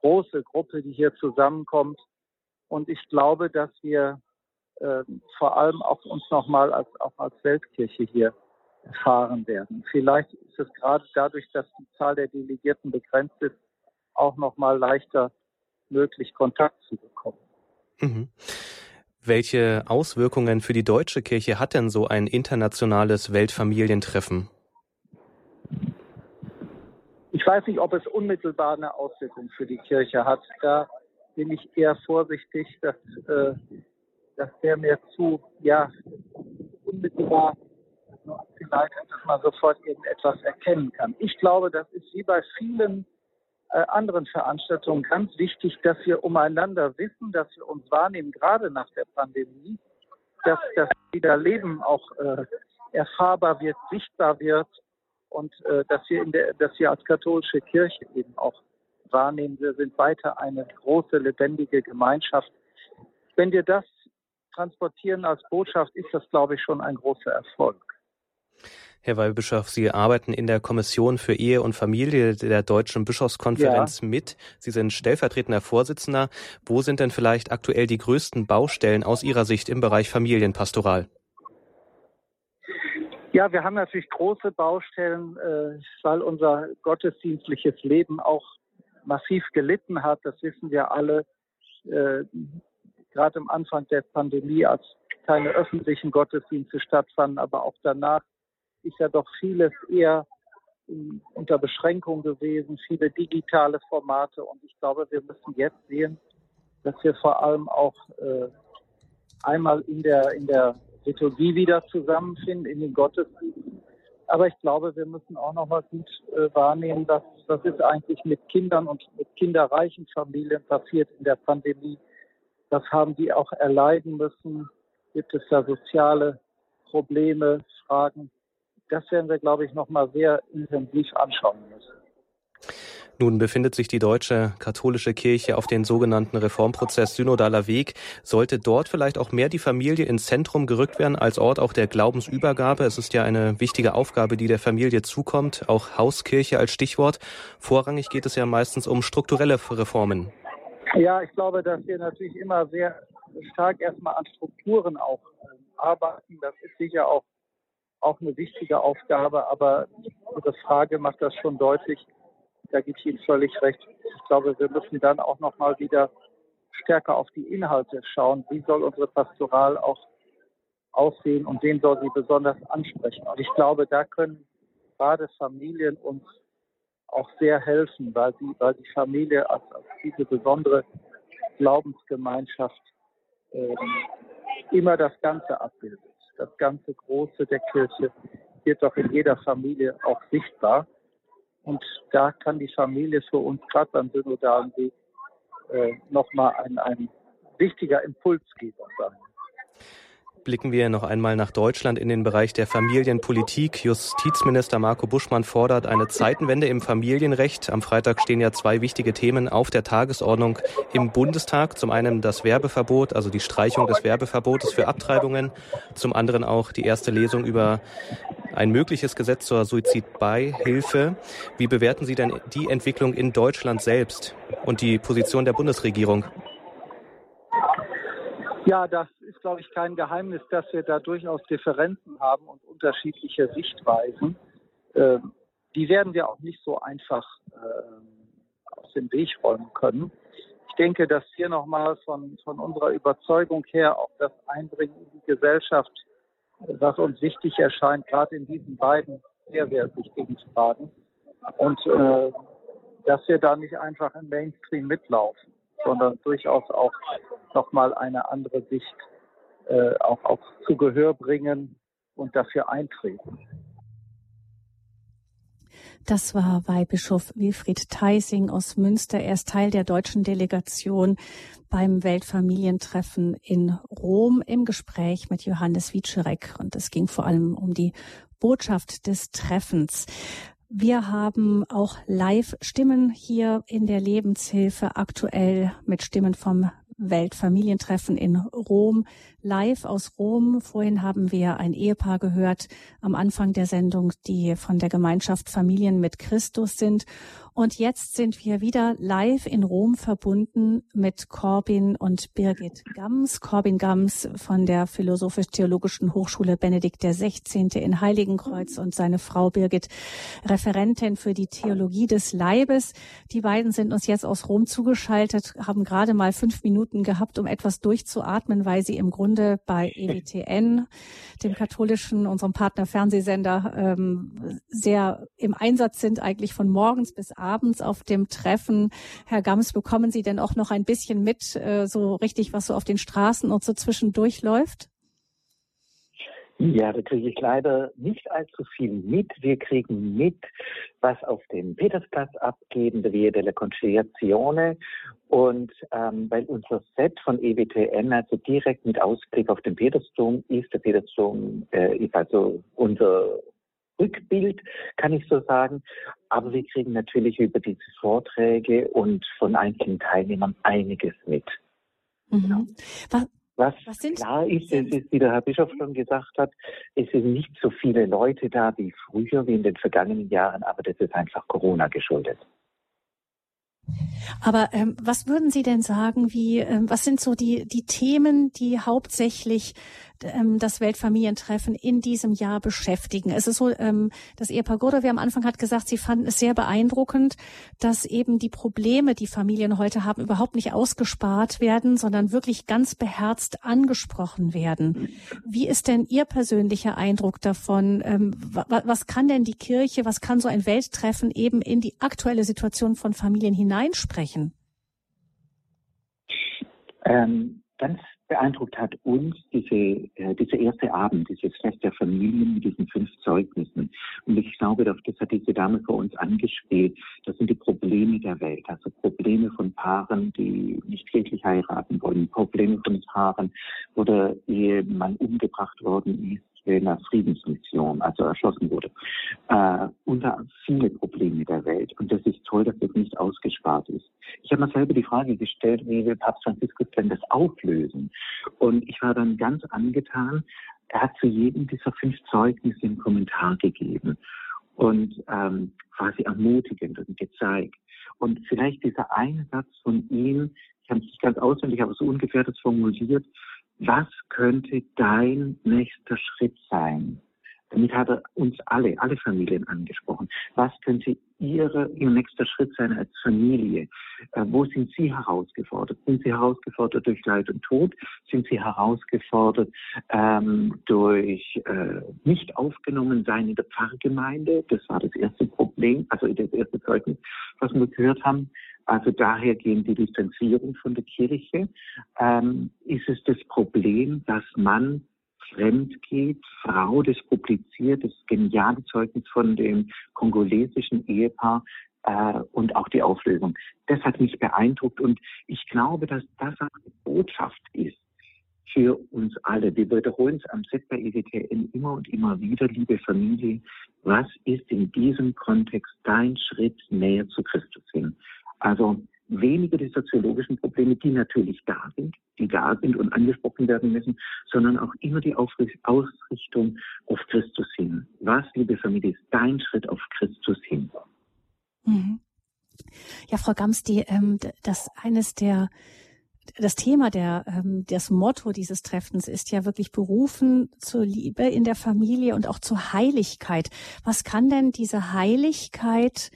große Gruppe, die hier zusammenkommt. Und ich glaube, dass wir äh, vor allem auch uns nochmal als, auch als Weltkirche hier erfahren werden. Vielleicht ist es gerade dadurch, dass die Zahl der Delegierten begrenzt ist, auch nochmal leichter möglich, Kontakt zu bekommen. Mhm. Welche Auswirkungen für die deutsche Kirche hat denn so ein internationales Weltfamilientreffen? Ich weiß nicht, ob es unmittelbar eine Auswirkung für die Kirche hat. Da bin ich eher vorsichtig, dass, äh, dass der mir zu ja, unmittelbar abgeleitet, dass man sofort irgendetwas erkennen kann. Ich glaube, das ist wie bei vielen äh, anderen Veranstaltungen ganz wichtig, dass wir umeinander wissen, dass wir uns wahrnehmen, gerade nach der Pandemie, dass das wieder Leben auch äh, erfahrbar wird, sichtbar wird und äh, dass wir in der, dass wir als katholische Kirche eben auch wahrnehmen, wir sind weiter eine große lebendige Gemeinschaft. Wenn wir das transportieren als Botschaft, ist das, glaube ich, schon ein großer Erfolg. Herr Weihbischof, Sie arbeiten in der Kommission für Ehe und Familie der Deutschen Bischofskonferenz ja. mit. Sie sind stellvertretender Vorsitzender. Wo sind denn vielleicht aktuell die größten Baustellen aus Ihrer Sicht im Bereich Familienpastoral? Ja, wir haben natürlich große Baustellen, äh, weil unser gottesdienstliches Leben auch massiv gelitten hat. Das wissen wir alle. Äh, gerade am Anfang der Pandemie, als keine öffentlichen Gottesdienste stattfanden, aber auch danach ist ja doch vieles eher unter Beschränkung gewesen, viele digitale Formate. Und ich glaube, wir müssen jetzt sehen, dass wir vor allem auch äh, einmal in der, in der Liturgie wieder zusammenfinden, in den Gottesdiensten. Aber ich glaube, wir müssen auch noch mal gut äh, wahrnehmen, dass was ist eigentlich mit Kindern und mit kinderreichen Familien passiert in der Pandemie. Das haben die auch erleiden müssen. Gibt es da soziale Probleme, Fragen? Das werden wir, glaube ich, noch mal sehr intensiv anschauen müssen. Nun befindet sich die deutsche katholische Kirche auf den sogenannten Reformprozess Synodaler Weg. Sollte dort vielleicht auch mehr die Familie ins Zentrum gerückt werden als Ort auch der Glaubensübergabe? Es ist ja eine wichtige Aufgabe, die der Familie zukommt, auch Hauskirche als Stichwort. Vorrangig geht es ja meistens um strukturelle Reformen. Ja, ich glaube, dass wir natürlich immer sehr stark erstmal an Strukturen auch ähm, arbeiten. Das ist sicher auch auch eine wichtige Aufgabe, aber Ihre Frage macht das schon deutlich. Da gebe ich Ihnen völlig recht. Ich glaube, wir müssen dann auch noch mal wieder stärker auf die Inhalte schauen. Wie soll unsere Pastoral auch aussehen und wen soll sie besonders ansprechen? Und ich glaube, da können gerade Familien uns auch sehr helfen, weil, sie, weil die Familie als, als diese besondere Glaubensgemeinschaft äh, immer das Ganze abbildet das ganze Große der Kirche wird doch in jeder Familie auch sichtbar. Und da kann die Familie für uns gerade beim synodalen Weg äh, nochmal ein, ein wichtiger Impulsgeber sein blicken wir noch einmal nach Deutschland in den Bereich der Familienpolitik. Justizminister Marco Buschmann fordert eine Zeitenwende im Familienrecht. Am Freitag stehen ja zwei wichtige Themen auf der Tagesordnung im Bundestag. Zum einen das Werbeverbot, also die Streichung des Werbeverbotes für Abtreibungen. Zum anderen auch die erste Lesung über ein mögliches Gesetz zur Suizidbeihilfe. Wie bewerten Sie denn die Entwicklung in Deutschland selbst und die Position der Bundesregierung? Ja, das ist, glaube ich, kein Geheimnis, dass wir da durchaus Differenzen haben und unterschiedliche Sichtweisen. Ähm, die werden wir auch nicht so einfach äh, aus dem Weg räumen können. Ich denke, dass wir nochmal von, von unserer Überzeugung her auch das Einbringen in die Gesellschaft, was uns wichtig erscheint, gerade in diesen beiden sehr, sehr wichtigen Fragen. Und äh, dass wir da nicht einfach im Mainstream mitlaufen sondern durchaus auch nochmal eine andere Sicht äh, auch, auch zu Gehör bringen und dafür eintreten. Das war Weihbischof Wilfried Theising aus Münster. Er ist Teil der deutschen Delegation beim Weltfamilientreffen in Rom im Gespräch mit Johannes Wiczerek. Und es ging vor allem um die Botschaft des Treffens. Wir haben auch Live-Stimmen hier in der Lebenshilfe aktuell mit Stimmen vom Weltfamilientreffen in Rom, live aus Rom. Vorhin haben wir ein Ehepaar gehört am Anfang der Sendung, die von der Gemeinschaft Familien mit Christus sind. Und jetzt sind wir wieder live in Rom verbunden mit Corbin und Birgit Gams. Corbin Gams von der Philosophisch-Theologischen Hochschule Benedikt XVI. in Heiligenkreuz und seine Frau Birgit, Referentin für die Theologie des Leibes. Die beiden sind uns jetzt aus Rom zugeschaltet, haben gerade mal fünf Minuten gehabt, um etwas durchzuatmen, weil sie im Grunde bei EWTN, dem katholischen, unserem Partner Fernsehsender, ähm, sehr im Einsatz sind, eigentlich von morgens bis abends abends auf dem Treffen. Herr Gams, bekommen Sie denn auch noch ein bisschen mit, äh, so richtig, was so auf den Straßen und so zwischendurch läuft? Ja, da kriege ich leider nicht allzu viel mit. Wir kriegen mit, was auf dem Petersplatz abgeht, in der Via della Conciliazione. Und ähm, weil unser Set von EWTN also direkt mit Ausblick auf den Petersdom ist, der Petersdom äh, ist also unser Rückbild, kann ich so sagen. Aber wir kriegen natürlich über diese Vorträge und von einzelnen Teilnehmern einiges mit. Mhm. Genau. Was, was, Was klar ist, es ist, wie der Herr Bischof schon gesagt hat, es sind nicht so viele Leute da wie früher, wie in den vergangenen Jahren, aber das ist einfach Corona geschuldet. Aber ähm, was würden Sie denn sagen, wie, ähm, was sind so die, die Themen, die hauptsächlich ähm, das Weltfamilientreffen in diesem Jahr beschäftigen? Es ist so, ähm, das Ehepaar Godowe am Anfang hat gesagt, sie fanden es sehr beeindruckend, dass eben die Probleme, die Familien heute haben, überhaupt nicht ausgespart werden, sondern wirklich ganz beherzt angesprochen werden. Wie ist denn Ihr persönlicher Eindruck davon? Ähm, was kann denn die Kirche, was kann so ein Welttreffen eben in die aktuelle Situation von Familien hineinsprechen? Ähm, ganz beeindruckt hat uns diese, äh, dieser erste Abend, dieses Fest der Familien mit diesen fünf Zeugnissen. Und ich glaube, das hat diese Dame vor uns angespielt. Das sind die Probleme der Welt, also Probleme von Paaren, die nicht wirklich heiraten wollen, Probleme von Paaren, wo der Ehemann umgebracht worden ist, einer Friedensmission, also erschossen wurde, äh, unter viele Probleme der Welt. Und das ist toll, dass das nicht ausgespart ist. Ich habe mir selber die Frage gestellt, wie will Papst Franziskus denn das auflösen? Und ich war dann ganz angetan. Er hat zu jedem dieser fünf Zeugnisse einen Kommentar gegeben und ähm, quasi ermutigend und gezeigt. Und vielleicht dieser eine Satz von ihm, ich habe es nicht ganz auswendig, aber so ungefähr das formuliert, was könnte dein nächster Schritt sein? Damit hat er uns alle, alle Familien angesprochen. Was könnte Ihre, Ihr nächster Schritt sein als Familie? Äh, wo sind Sie herausgefordert? Sind Sie herausgefordert durch Leid und Tod? Sind Sie herausgefordert ähm, durch äh, nicht aufgenommen sein in der Pfarrgemeinde? Das war das erste Problem, also das erste Zeugnis, was wir gehört haben. Also daher gehen die Distanzierung von der Kirche. Ähm, ist es das Problem, dass man fremd geht, Frau, das publiziert, das geniale Zeugnis von dem kongolesischen Ehepaar äh, und auch die Auflösung. Das hat mich beeindruckt und ich glaube, dass das eine Botschaft ist für uns alle. Wir wiederholen es am Set bei EWTN immer und immer wieder, liebe Familie, was ist in diesem Kontext dein Schritt näher zu Christus hin? Also weniger die soziologischen Probleme, die natürlich da sind, die da sind und angesprochen werden müssen, sondern auch immer die Ausrichtung auf Christus hin. Was, liebe Familie, ist dein Schritt auf Christus hin? Mhm. Ja, Frau Gams, die, ähm, das eines der das Thema der ähm, das Motto dieses Treffens ist ja wirklich berufen zur Liebe in der Familie und auch zur Heiligkeit. Was kann denn diese Heiligkeit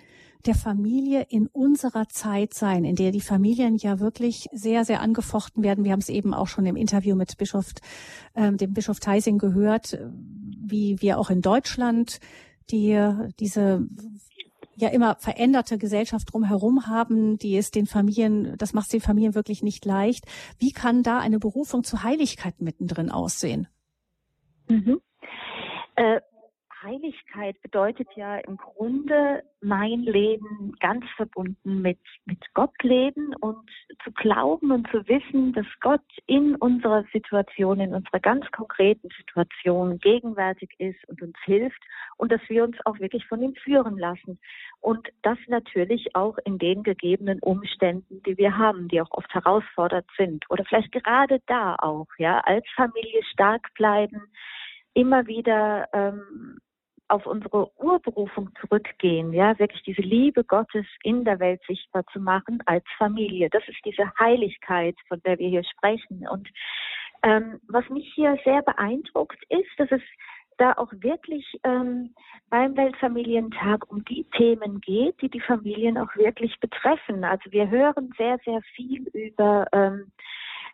der Familie in unserer Zeit sein, in der die Familien ja wirklich sehr, sehr angefochten werden. Wir haben es eben auch schon im Interview mit Bischof, äh, dem Bischof Theising gehört, wie wir auch in Deutschland die, diese ja immer veränderte Gesellschaft drumherum haben, die es den Familien, das macht den Familien wirklich nicht leicht. Wie kann da eine Berufung zur Heiligkeit mittendrin aussehen? Mhm. Äh, Heiligkeit bedeutet ja im Grunde mein Leben ganz verbunden mit, mit Gott leben und zu glauben und zu wissen, dass Gott in unserer Situation, in unserer ganz konkreten Situation gegenwärtig ist und uns hilft und dass wir uns auch wirklich von ihm führen lassen. Und das natürlich auch in den gegebenen Umständen, die wir haben, die auch oft herausfordernd sind oder vielleicht gerade da auch, ja, als Familie stark bleiben, immer wieder ähm, auf unsere Urberufung zurückgehen, ja, wirklich diese Liebe Gottes in der Welt sichtbar zu machen als Familie. Das ist diese Heiligkeit, von der wir hier sprechen. Und ähm, was mich hier sehr beeindruckt ist, dass es da auch wirklich ähm, beim Weltfamilientag um die Themen geht, die die Familien auch wirklich betreffen. Also wir hören sehr, sehr viel über ähm,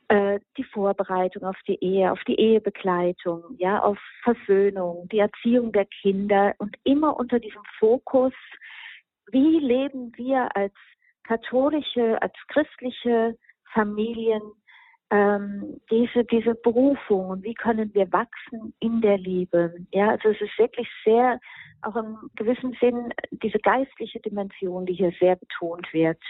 äh, die Vorbereitung auf die Ehe, auf die Ehebegleitung, ja, auf Versöhnung, die Erziehung der Kinder und immer unter diesem Fokus, wie leben wir als katholische, als christliche Familien ähm, diese, diese Berufung und wie können wir wachsen in der Liebe. Ja, also es ist wirklich sehr, auch im gewissen Sinn, diese geistliche Dimension, die hier sehr betont wird.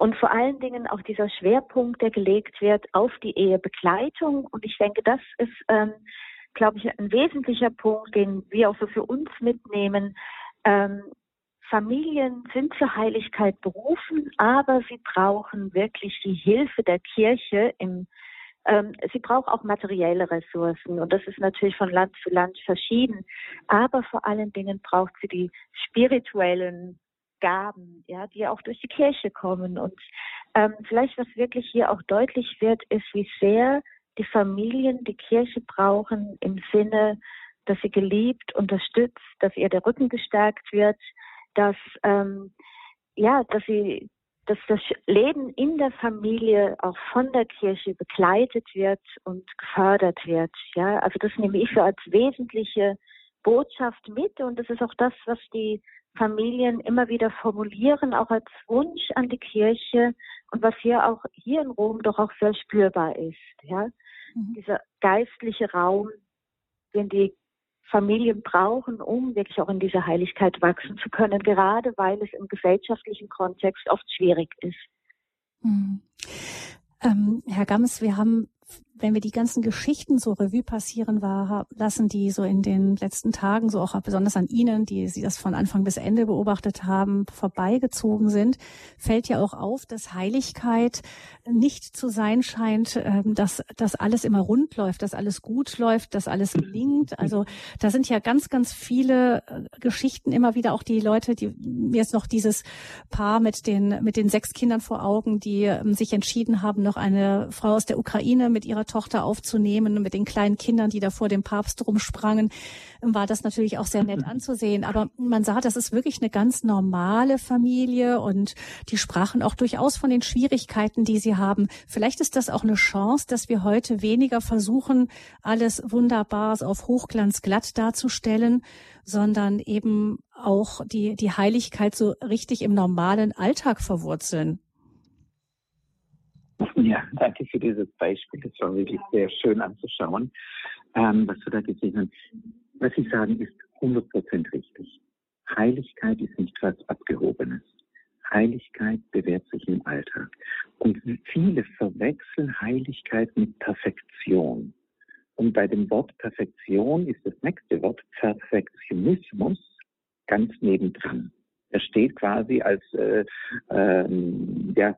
Und vor allen Dingen auch dieser Schwerpunkt, der gelegt wird auf die Ehebegleitung. Und ich denke, das ist, ähm, glaube ich, ein wesentlicher Punkt, den wir auch so für uns mitnehmen. Ähm, Familien sind zur Heiligkeit berufen, aber sie brauchen wirklich die Hilfe der Kirche im ähm, sie braucht auch materielle Ressourcen und das ist natürlich von Land zu Land verschieden. Aber vor allen Dingen braucht sie die spirituellen Gaben, ja, die auch durch die Kirche kommen. Und ähm, vielleicht, was wirklich hier auch deutlich wird, ist, wie sehr die Familien die Kirche brauchen im Sinne, dass sie geliebt, unterstützt, dass ihr der Rücken gestärkt wird, dass ähm, ja, dass sie dass das Leben in der Familie auch von der Kirche begleitet wird und gefördert wird. Ja, also das nehme ich so als wesentliche Botschaft mit und das ist auch das, was die Familien immer wieder formulieren, auch als Wunsch an die Kirche und was hier auch hier in Rom doch auch sehr spürbar ist. Ja? Mhm. Dieser geistliche Raum, den die Familien brauchen, um wirklich auch in dieser Heiligkeit wachsen zu können, gerade weil es im gesellschaftlichen Kontext oft schwierig ist. Mhm. Ähm, Herr Gammes, wir haben wenn wir die ganzen Geschichten so Revue passieren war, lassen, die so in den letzten Tagen, so auch besonders an Ihnen, die Sie das von Anfang bis Ende beobachtet haben, vorbeigezogen sind, fällt ja auch auf, dass Heiligkeit nicht zu sein scheint, ähm, dass das alles immer rund läuft, dass alles gut läuft, dass alles gelingt. Also da sind ja ganz, ganz viele äh, Geschichten immer wieder auch die Leute, die mir ist noch dieses Paar mit den mit den sechs Kindern vor Augen, die ähm, sich entschieden haben, noch eine Frau aus der Ukraine mit ihrer Tochter aufzunehmen, mit den kleinen Kindern, die da vor dem Papst rumsprangen, war das natürlich auch sehr nett anzusehen. Aber man sah, das ist wirklich eine ganz normale Familie und die sprachen auch durchaus von den Schwierigkeiten, die sie haben. Vielleicht ist das auch eine Chance, dass wir heute weniger versuchen, alles wunderbar auf Hochglanz glatt darzustellen, sondern eben auch die, die Heiligkeit so richtig im normalen Alltag verwurzeln. Ja, danke für dieses Beispiel. Das war wirklich sehr schön anzuschauen, ähm, was du da gesehen hast. Was Sie sagen, ist 100% richtig. Heiligkeit ist nicht was Abgehobenes. Heiligkeit bewährt sich im Alltag. Und viele verwechseln Heiligkeit mit Perfektion. Und bei dem Wort Perfektion ist das nächste Wort Perfektionismus ganz nebendran. Er steht quasi als äh, ähm, ja,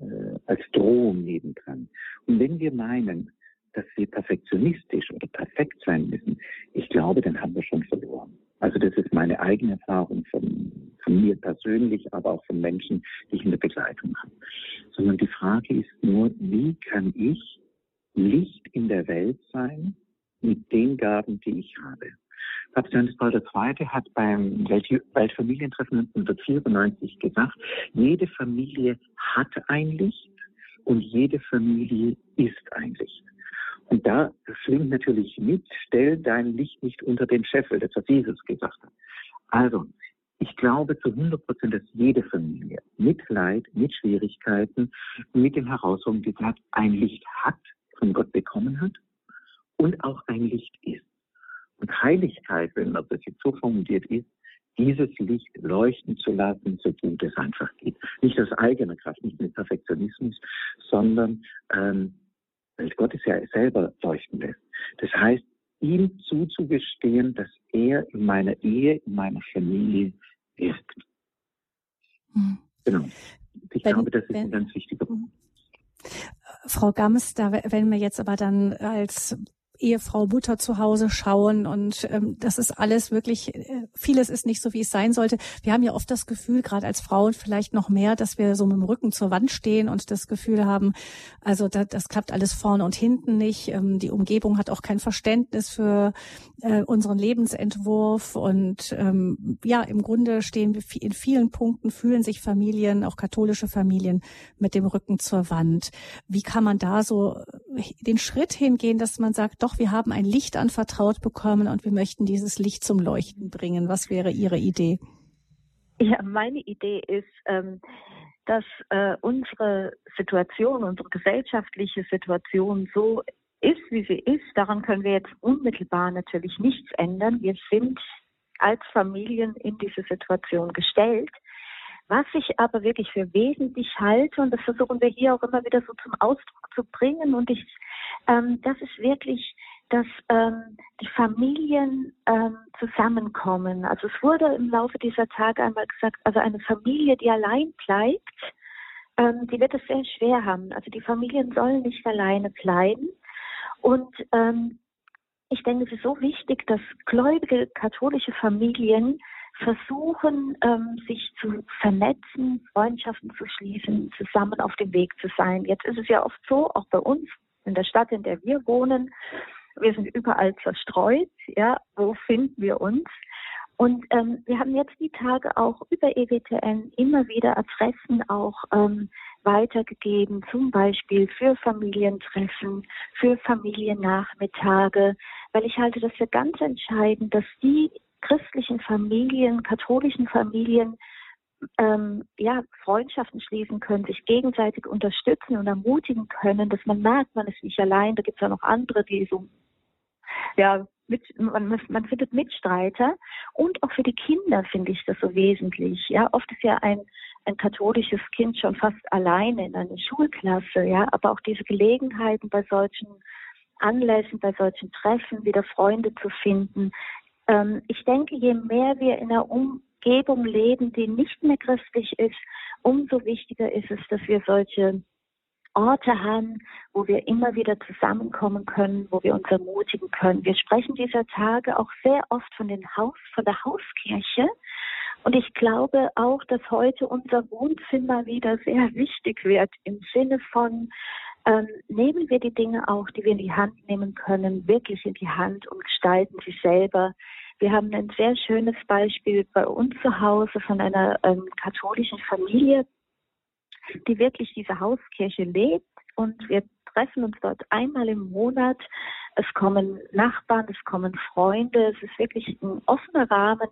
äh, als Drohung nebendran. Und wenn wir meinen, dass wir perfektionistisch oder perfekt sein müssen, ich glaube, dann haben wir schon verloren. Also das ist meine eigene Erfahrung von, von mir persönlich, aber auch von Menschen, die ich in der Begleitung habe. Sondern die Frage ist nur, wie kann ich Licht in der Welt sein mit den Gaben, die ich habe? Papst Johannes Paul II. hat beim Weltfamilientreffen 1994 gesagt, jede Familie hat ein Licht und jede Familie ist ein Licht. Und da schwingt natürlich mit, stell dein Licht nicht unter den Scheffel, das was Jesus gesagt hat. Also, ich glaube zu 100 Prozent, dass jede Familie mit Leid, mit Schwierigkeiten, mit den Herausforderungen, die sie hat, ein Licht hat, von Gott bekommen hat und auch ein Licht ist. Und Heiligkeit, wenn man das jetzt so formuliert ist, dieses Licht leuchten zu lassen, so gut es einfach geht. Nicht aus eigener Kraft, nicht mit Perfektionismus, sondern ähm, weil Gott es ja selber leuchten lässt. Das heißt, ihm zuzugestehen, dass er in meiner Ehe, in meiner Familie wirkt. Mhm. Genau. Ich wenn, glaube, das ist wenn, ein ganz wichtiger Punkt. Frau Gams, da, wenn wir jetzt aber dann als Ehefrau, Mutter zu Hause schauen und ähm, das ist alles wirklich, äh, vieles ist nicht so, wie es sein sollte. Wir haben ja oft das Gefühl, gerade als Frauen vielleicht noch mehr, dass wir so mit dem Rücken zur Wand stehen und das Gefühl haben, also da, das klappt alles vorne und hinten nicht. Ähm, die Umgebung hat auch kein Verständnis für äh, unseren Lebensentwurf und ähm, ja, im Grunde stehen wir in vielen Punkten, fühlen sich Familien, auch katholische Familien, mit dem Rücken zur Wand. Wie kann man da so äh, den Schritt hingehen, dass man sagt, doch, wir haben ein Licht anvertraut bekommen und wir möchten dieses Licht zum Leuchten bringen. Was wäre Ihre Idee? Ja, meine Idee ist, ähm, dass äh, unsere Situation, unsere gesellschaftliche Situation so ist, wie sie ist. Daran können wir jetzt unmittelbar natürlich nichts ändern. Wir sind als Familien in diese Situation gestellt. Was ich aber wirklich für wesentlich halte, und das versuchen wir hier auch immer wieder so zum Ausdruck zu bringen, und ich ähm, das ist wirklich, dass ähm, die Familien ähm, zusammenkommen. Also es wurde im Laufe dieser Tage einmal gesagt, also eine Familie, die allein bleibt, ähm, die wird es sehr schwer haben. Also die Familien sollen nicht alleine bleiben. Und ähm, ich denke, es ist so wichtig, dass gläubige katholische Familien versuchen, ähm, sich zu vernetzen, Freundschaften zu schließen, zusammen auf dem Weg zu sein. Jetzt ist es ja oft so, auch bei uns in der Stadt, in der wir wohnen. Wir sind überall zerstreut. Ja, wo finden wir uns? Und ähm, wir haben jetzt die Tage auch über EWTN immer wieder Adressen auch ähm, weitergegeben, zum Beispiel für Familientreffen, für Familiennachmittage, weil ich halte das für ganz entscheidend, dass die christlichen Familien, katholischen Familien ähm, ja, Freundschaften schließen können, sich gegenseitig unterstützen und ermutigen können, dass man merkt, man ist nicht allein. Da gibt es ja noch andere, die so, ja, mit, man, man findet Mitstreiter. Und auch für die Kinder finde ich das so wesentlich. Ja, oft ist ja ein, ein katholisches Kind schon fast alleine in einer Schulklasse. Ja, aber auch diese Gelegenheiten bei solchen Anlässen, bei solchen Treffen wieder Freunde zu finden. Ähm, ich denke, je mehr wir in um Umgebung leben, die nicht mehr christlich ist, umso wichtiger ist es, dass wir solche Orte haben, wo wir immer wieder zusammenkommen können, wo wir uns ermutigen können. Wir sprechen dieser Tage auch sehr oft von, den Haus, von der Hauskirche. Und ich glaube auch, dass heute unser Wohnzimmer wieder sehr wichtig wird im Sinne von, ähm, nehmen wir die Dinge auch, die wir in die Hand nehmen können, wirklich in die Hand und gestalten sie selber. Wir haben ein sehr schönes Beispiel bei uns zu Hause von einer ähm, katholischen Familie, die wirklich diese Hauskirche lebt. Und wir treffen uns dort einmal im Monat. Es kommen Nachbarn, es kommen Freunde, es ist wirklich ein offener Rahmen.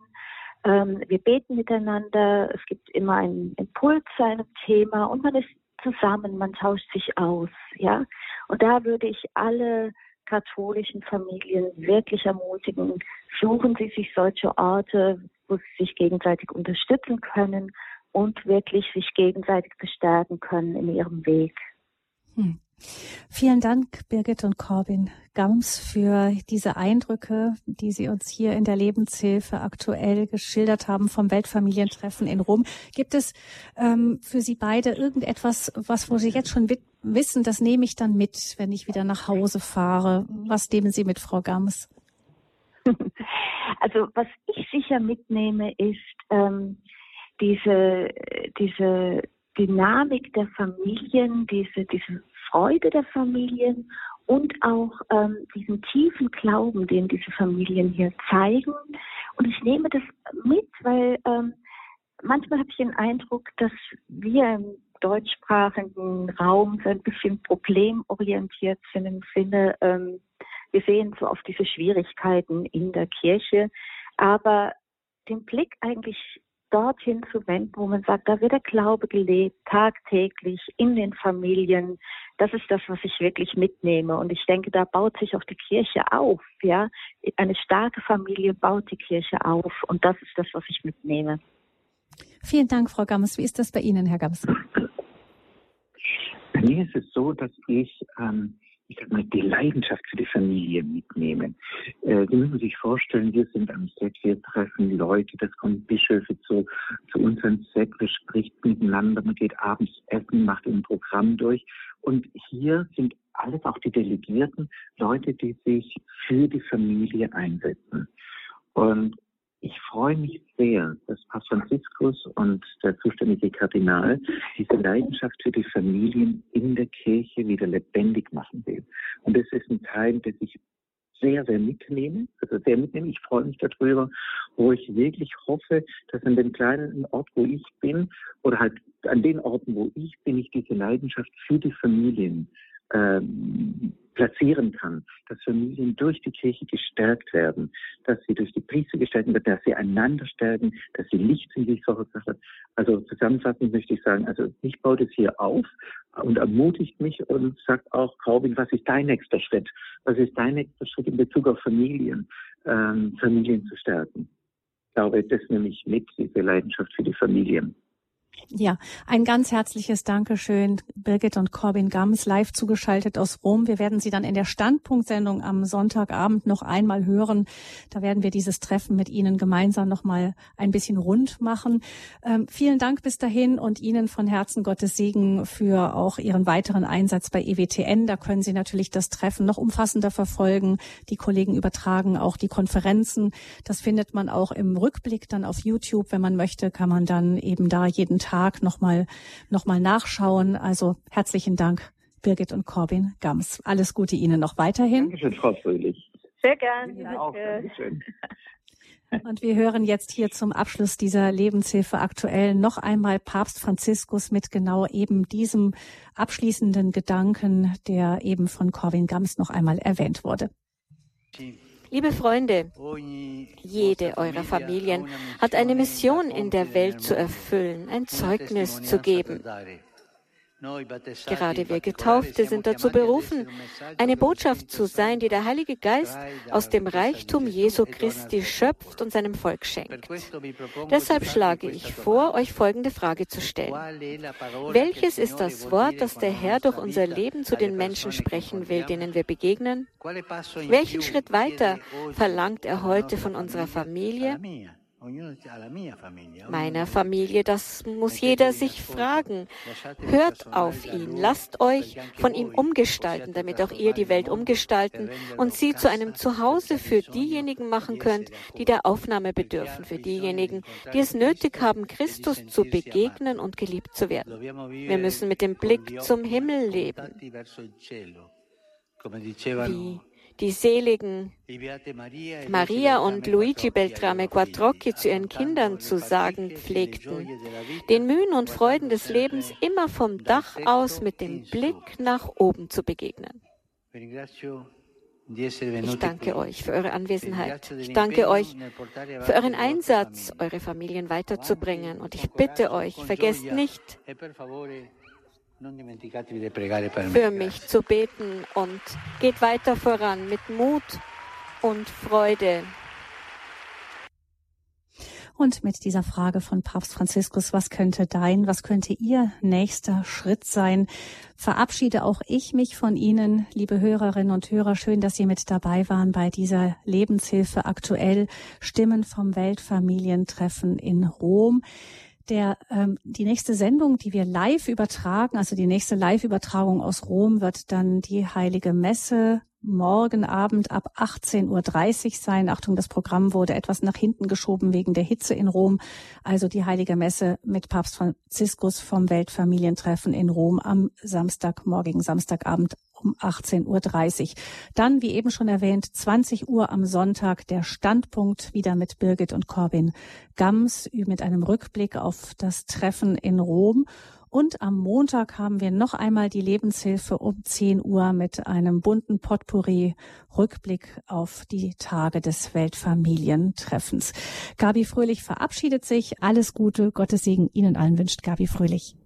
Ähm, wir beten miteinander, es gibt immer einen Impuls zu einem Thema. Und man ist zusammen, man tauscht sich aus, ja. Und da würde ich alle katholischen Familien wirklich ermutigen, suchen Sie sich solche Orte, wo Sie sich gegenseitig unterstützen können und wirklich sich gegenseitig bestärken können in Ihrem Weg. Hm. Vielen Dank, Birgit und Corbin Gams, für diese Eindrücke, die Sie uns hier in der Lebenshilfe aktuell geschildert haben vom Weltfamilientreffen in Rom. Gibt es ähm, für Sie beide irgendetwas, was wo Sie jetzt schon wissen, das nehme ich dann mit, wenn ich wieder nach Hause fahre? Was nehmen Sie mit, Frau Gams? Also was ich sicher mitnehme, ist ähm, diese, diese Dynamik der Familien, diese, diese Freude der Familien und auch ähm, diesen tiefen Glauben, den diese Familien hier zeigen. Und ich nehme das mit, weil ähm, manchmal habe ich den Eindruck, dass wir im deutschsprachigen Raum so ein bisschen problemorientiert sind im Sinne, ähm, wir sehen so oft diese Schwierigkeiten in der Kirche, aber den Blick eigentlich dorthin zu wenden, wo man sagt, da wird der Glaube gelebt, tagtäglich in den Familien. Das ist das, was ich wirklich mitnehme. Und ich denke, da baut sich auch die Kirche auf. Ja, eine starke Familie baut die Kirche auf. Und das ist das, was ich mitnehme. Vielen Dank, Frau Gammes. Wie ist das bei Ihnen, Herr Gammes? Bei mir ist es so, dass ich ähm, ich sag mal, die Leidenschaft für die Familie mitnehmen. Äh, Sie müssen sich vorstellen, wir sind am Set, wir treffen Leute, das kommen Bischöfe zu, zu uns ans Set, wir spricht miteinander, man geht abends essen, macht ein Programm durch. Und hier sind alles, auch die Delegierten, Leute, die sich für die Familie einsetzen. Und ich freue mich sehr, dass Papst Franziskus und der zuständige Kardinal diese Leidenschaft für die Familien in der Kirche wieder lebendig machen will. Und das ist ein Teil, der ich sehr, sehr mitnehme, also sehr mitnehme. Ich freue mich darüber, wo ich wirklich hoffe, dass an dem kleinen Ort, wo ich bin, oder halt an den Orten, wo ich bin, ich diese Leidenschaft für die Familien ähm, platzieren kann, dass Familien durch die Kirche gestärkt werden, dass sie durch die Priester gestärkt werden, dass sie einander stärken, dass sie Licht in sich verursachen. Also zusammenfassend möchte ich sagen, also ich baue das hier auf und ermutigt mich und sagt auch, Corbin, was ist dein nächster Schritt? Was ist dein nächster Schritt in Bezug auf Familien, ähm, Familien zu stärken? Ich glaube, das nehme ich mit, diese Leidenschaft für die Familien. Ja, ein ganz herzliches Dankeschön, Birgit und Corbin Gams, live zugeschaltet aus Rom. Wir werden Sie dann in der Standpunktsendung am Sonntagabend noch einmal hören. Da werden wir dieses Treffen mit Ihnen gemeinsam noch mal ein bisschen rund machen. Ähm, vielen Dank bis dahin und Ihnen von Herzen Gottes Segen für auch Ihren weiteren Einsatz bei EWTN. Da können Sie natürlich das Treffen noch umfassender verfolgen. Die Kollegen übertragen auch die Konferenzen. Das findet man auch im Rückblick dann auf YouTube. Wenn man möchte, kann man dann eben da jeden Tag nochmal noch mal nachschauen. Also herzlichen Dank, Birgit und Corbin Gams. Alles Gute Ihnen noch weiterhin. Dankeschön, Frau Fröhlich. Sehr gern. Ihnen auch. Dankeschön. Und wir hören jetzt hier zum Abschluss dieser Lebenshilfe aktuell noch einmal Papst Franziskus mit genau eben diesem abschließenden Gedanken, der eben von Corwin Gams noch einmal erwähnt wurde. Liebe Freunde, jede eurer Familien hat eine Mission in der Welt zu erfüllen, ein Zeugnis zu geben. Gerade wir Getaufte sind dazu berufen, eine Botschaft zu sein, die der Heilige Geist aus dem Reichtum Jesu Christi schöpft und seinem Volk schenkt. Deshalb schlage ich vor, euch folgende Frage zu stellen. Welches ist das Wort, das der Herr durch unser Leben zu den Menschen sprechen will, denen wir begegnen? Welchen Schritt weiter verlangt er heute von unserer Familie? Meiner Familie. Das muss jeder sich fragen. Hört auf ihn, lasst euch von ihm umgestalten, damit auch ihr die Welt umgestalten und sie zu einem Zuhause für diejenigen machen könnt, die der Aufnahme bedürfen, für diejenigen, die es nötig haben, Christus zu begegnen und geliebt zu werden. Wir müssen mit dem Blick zum Himmel leben. Wie die seligen Maria und Luigi Beltrame Quattrocchi zu ihren Kindern zu sagen pflegten, den Mühen und Freuden des Lebens immer vom Dach aus mit dem Blick nach oben zu begegnen. Ich danke euch für eure Anwesenheit. Ich danke euch für euren Einsatz, eure Familien weiterzubringen. Und ich bitte euch, vergesst nicht, für mich zu beten und geht weiter voran mit Mut und Freude. Und mit dieser Frage von Papst Franziskus, was könnte dein, was könnte Ihr nächster Schritt sein, verabschiede auch ich mich von Ihnen, liebe Hörerinnen und Hörer. Schön, dass Sie mit dabei waren bei dieser Lebenshilfe aktuell Stimmen vom Weltfamilientreffen in Rom der, ähm, die nächste Sendung, die wir live übertragen, also die nächste Live-Übertragung aus Rom, wird dann die Heilige Messe morgen Abend ab 18.30 Uhr sein. Achtung, das Programm wurde etwas nach hinten geschoben wegen der Hitze in Rom. Also die Heilige Messe mit Papst Franziskus vom Weltfamilientreffen in Rom am Samstag, morgigen Samstagabend um 18.30 Uhr. Dann, wie eben schon erwähnt, 20 Uhr am Sonntag der Standpunkt wieder mit Birgit und Corbin Gams mit einem Rückblick auf das Treffen in Rom. Und am Montag haben wir noch einmal die Lebenshilfe um 10 Uhr mit einem bunten Potpourri Rückblick auf die Tage des Weltfamilientreffens. Gabi Fröhlich verabschiedet sich. Alles Gute, Gottes Segen Ihnen allen wünscht Gabi Fröhlich.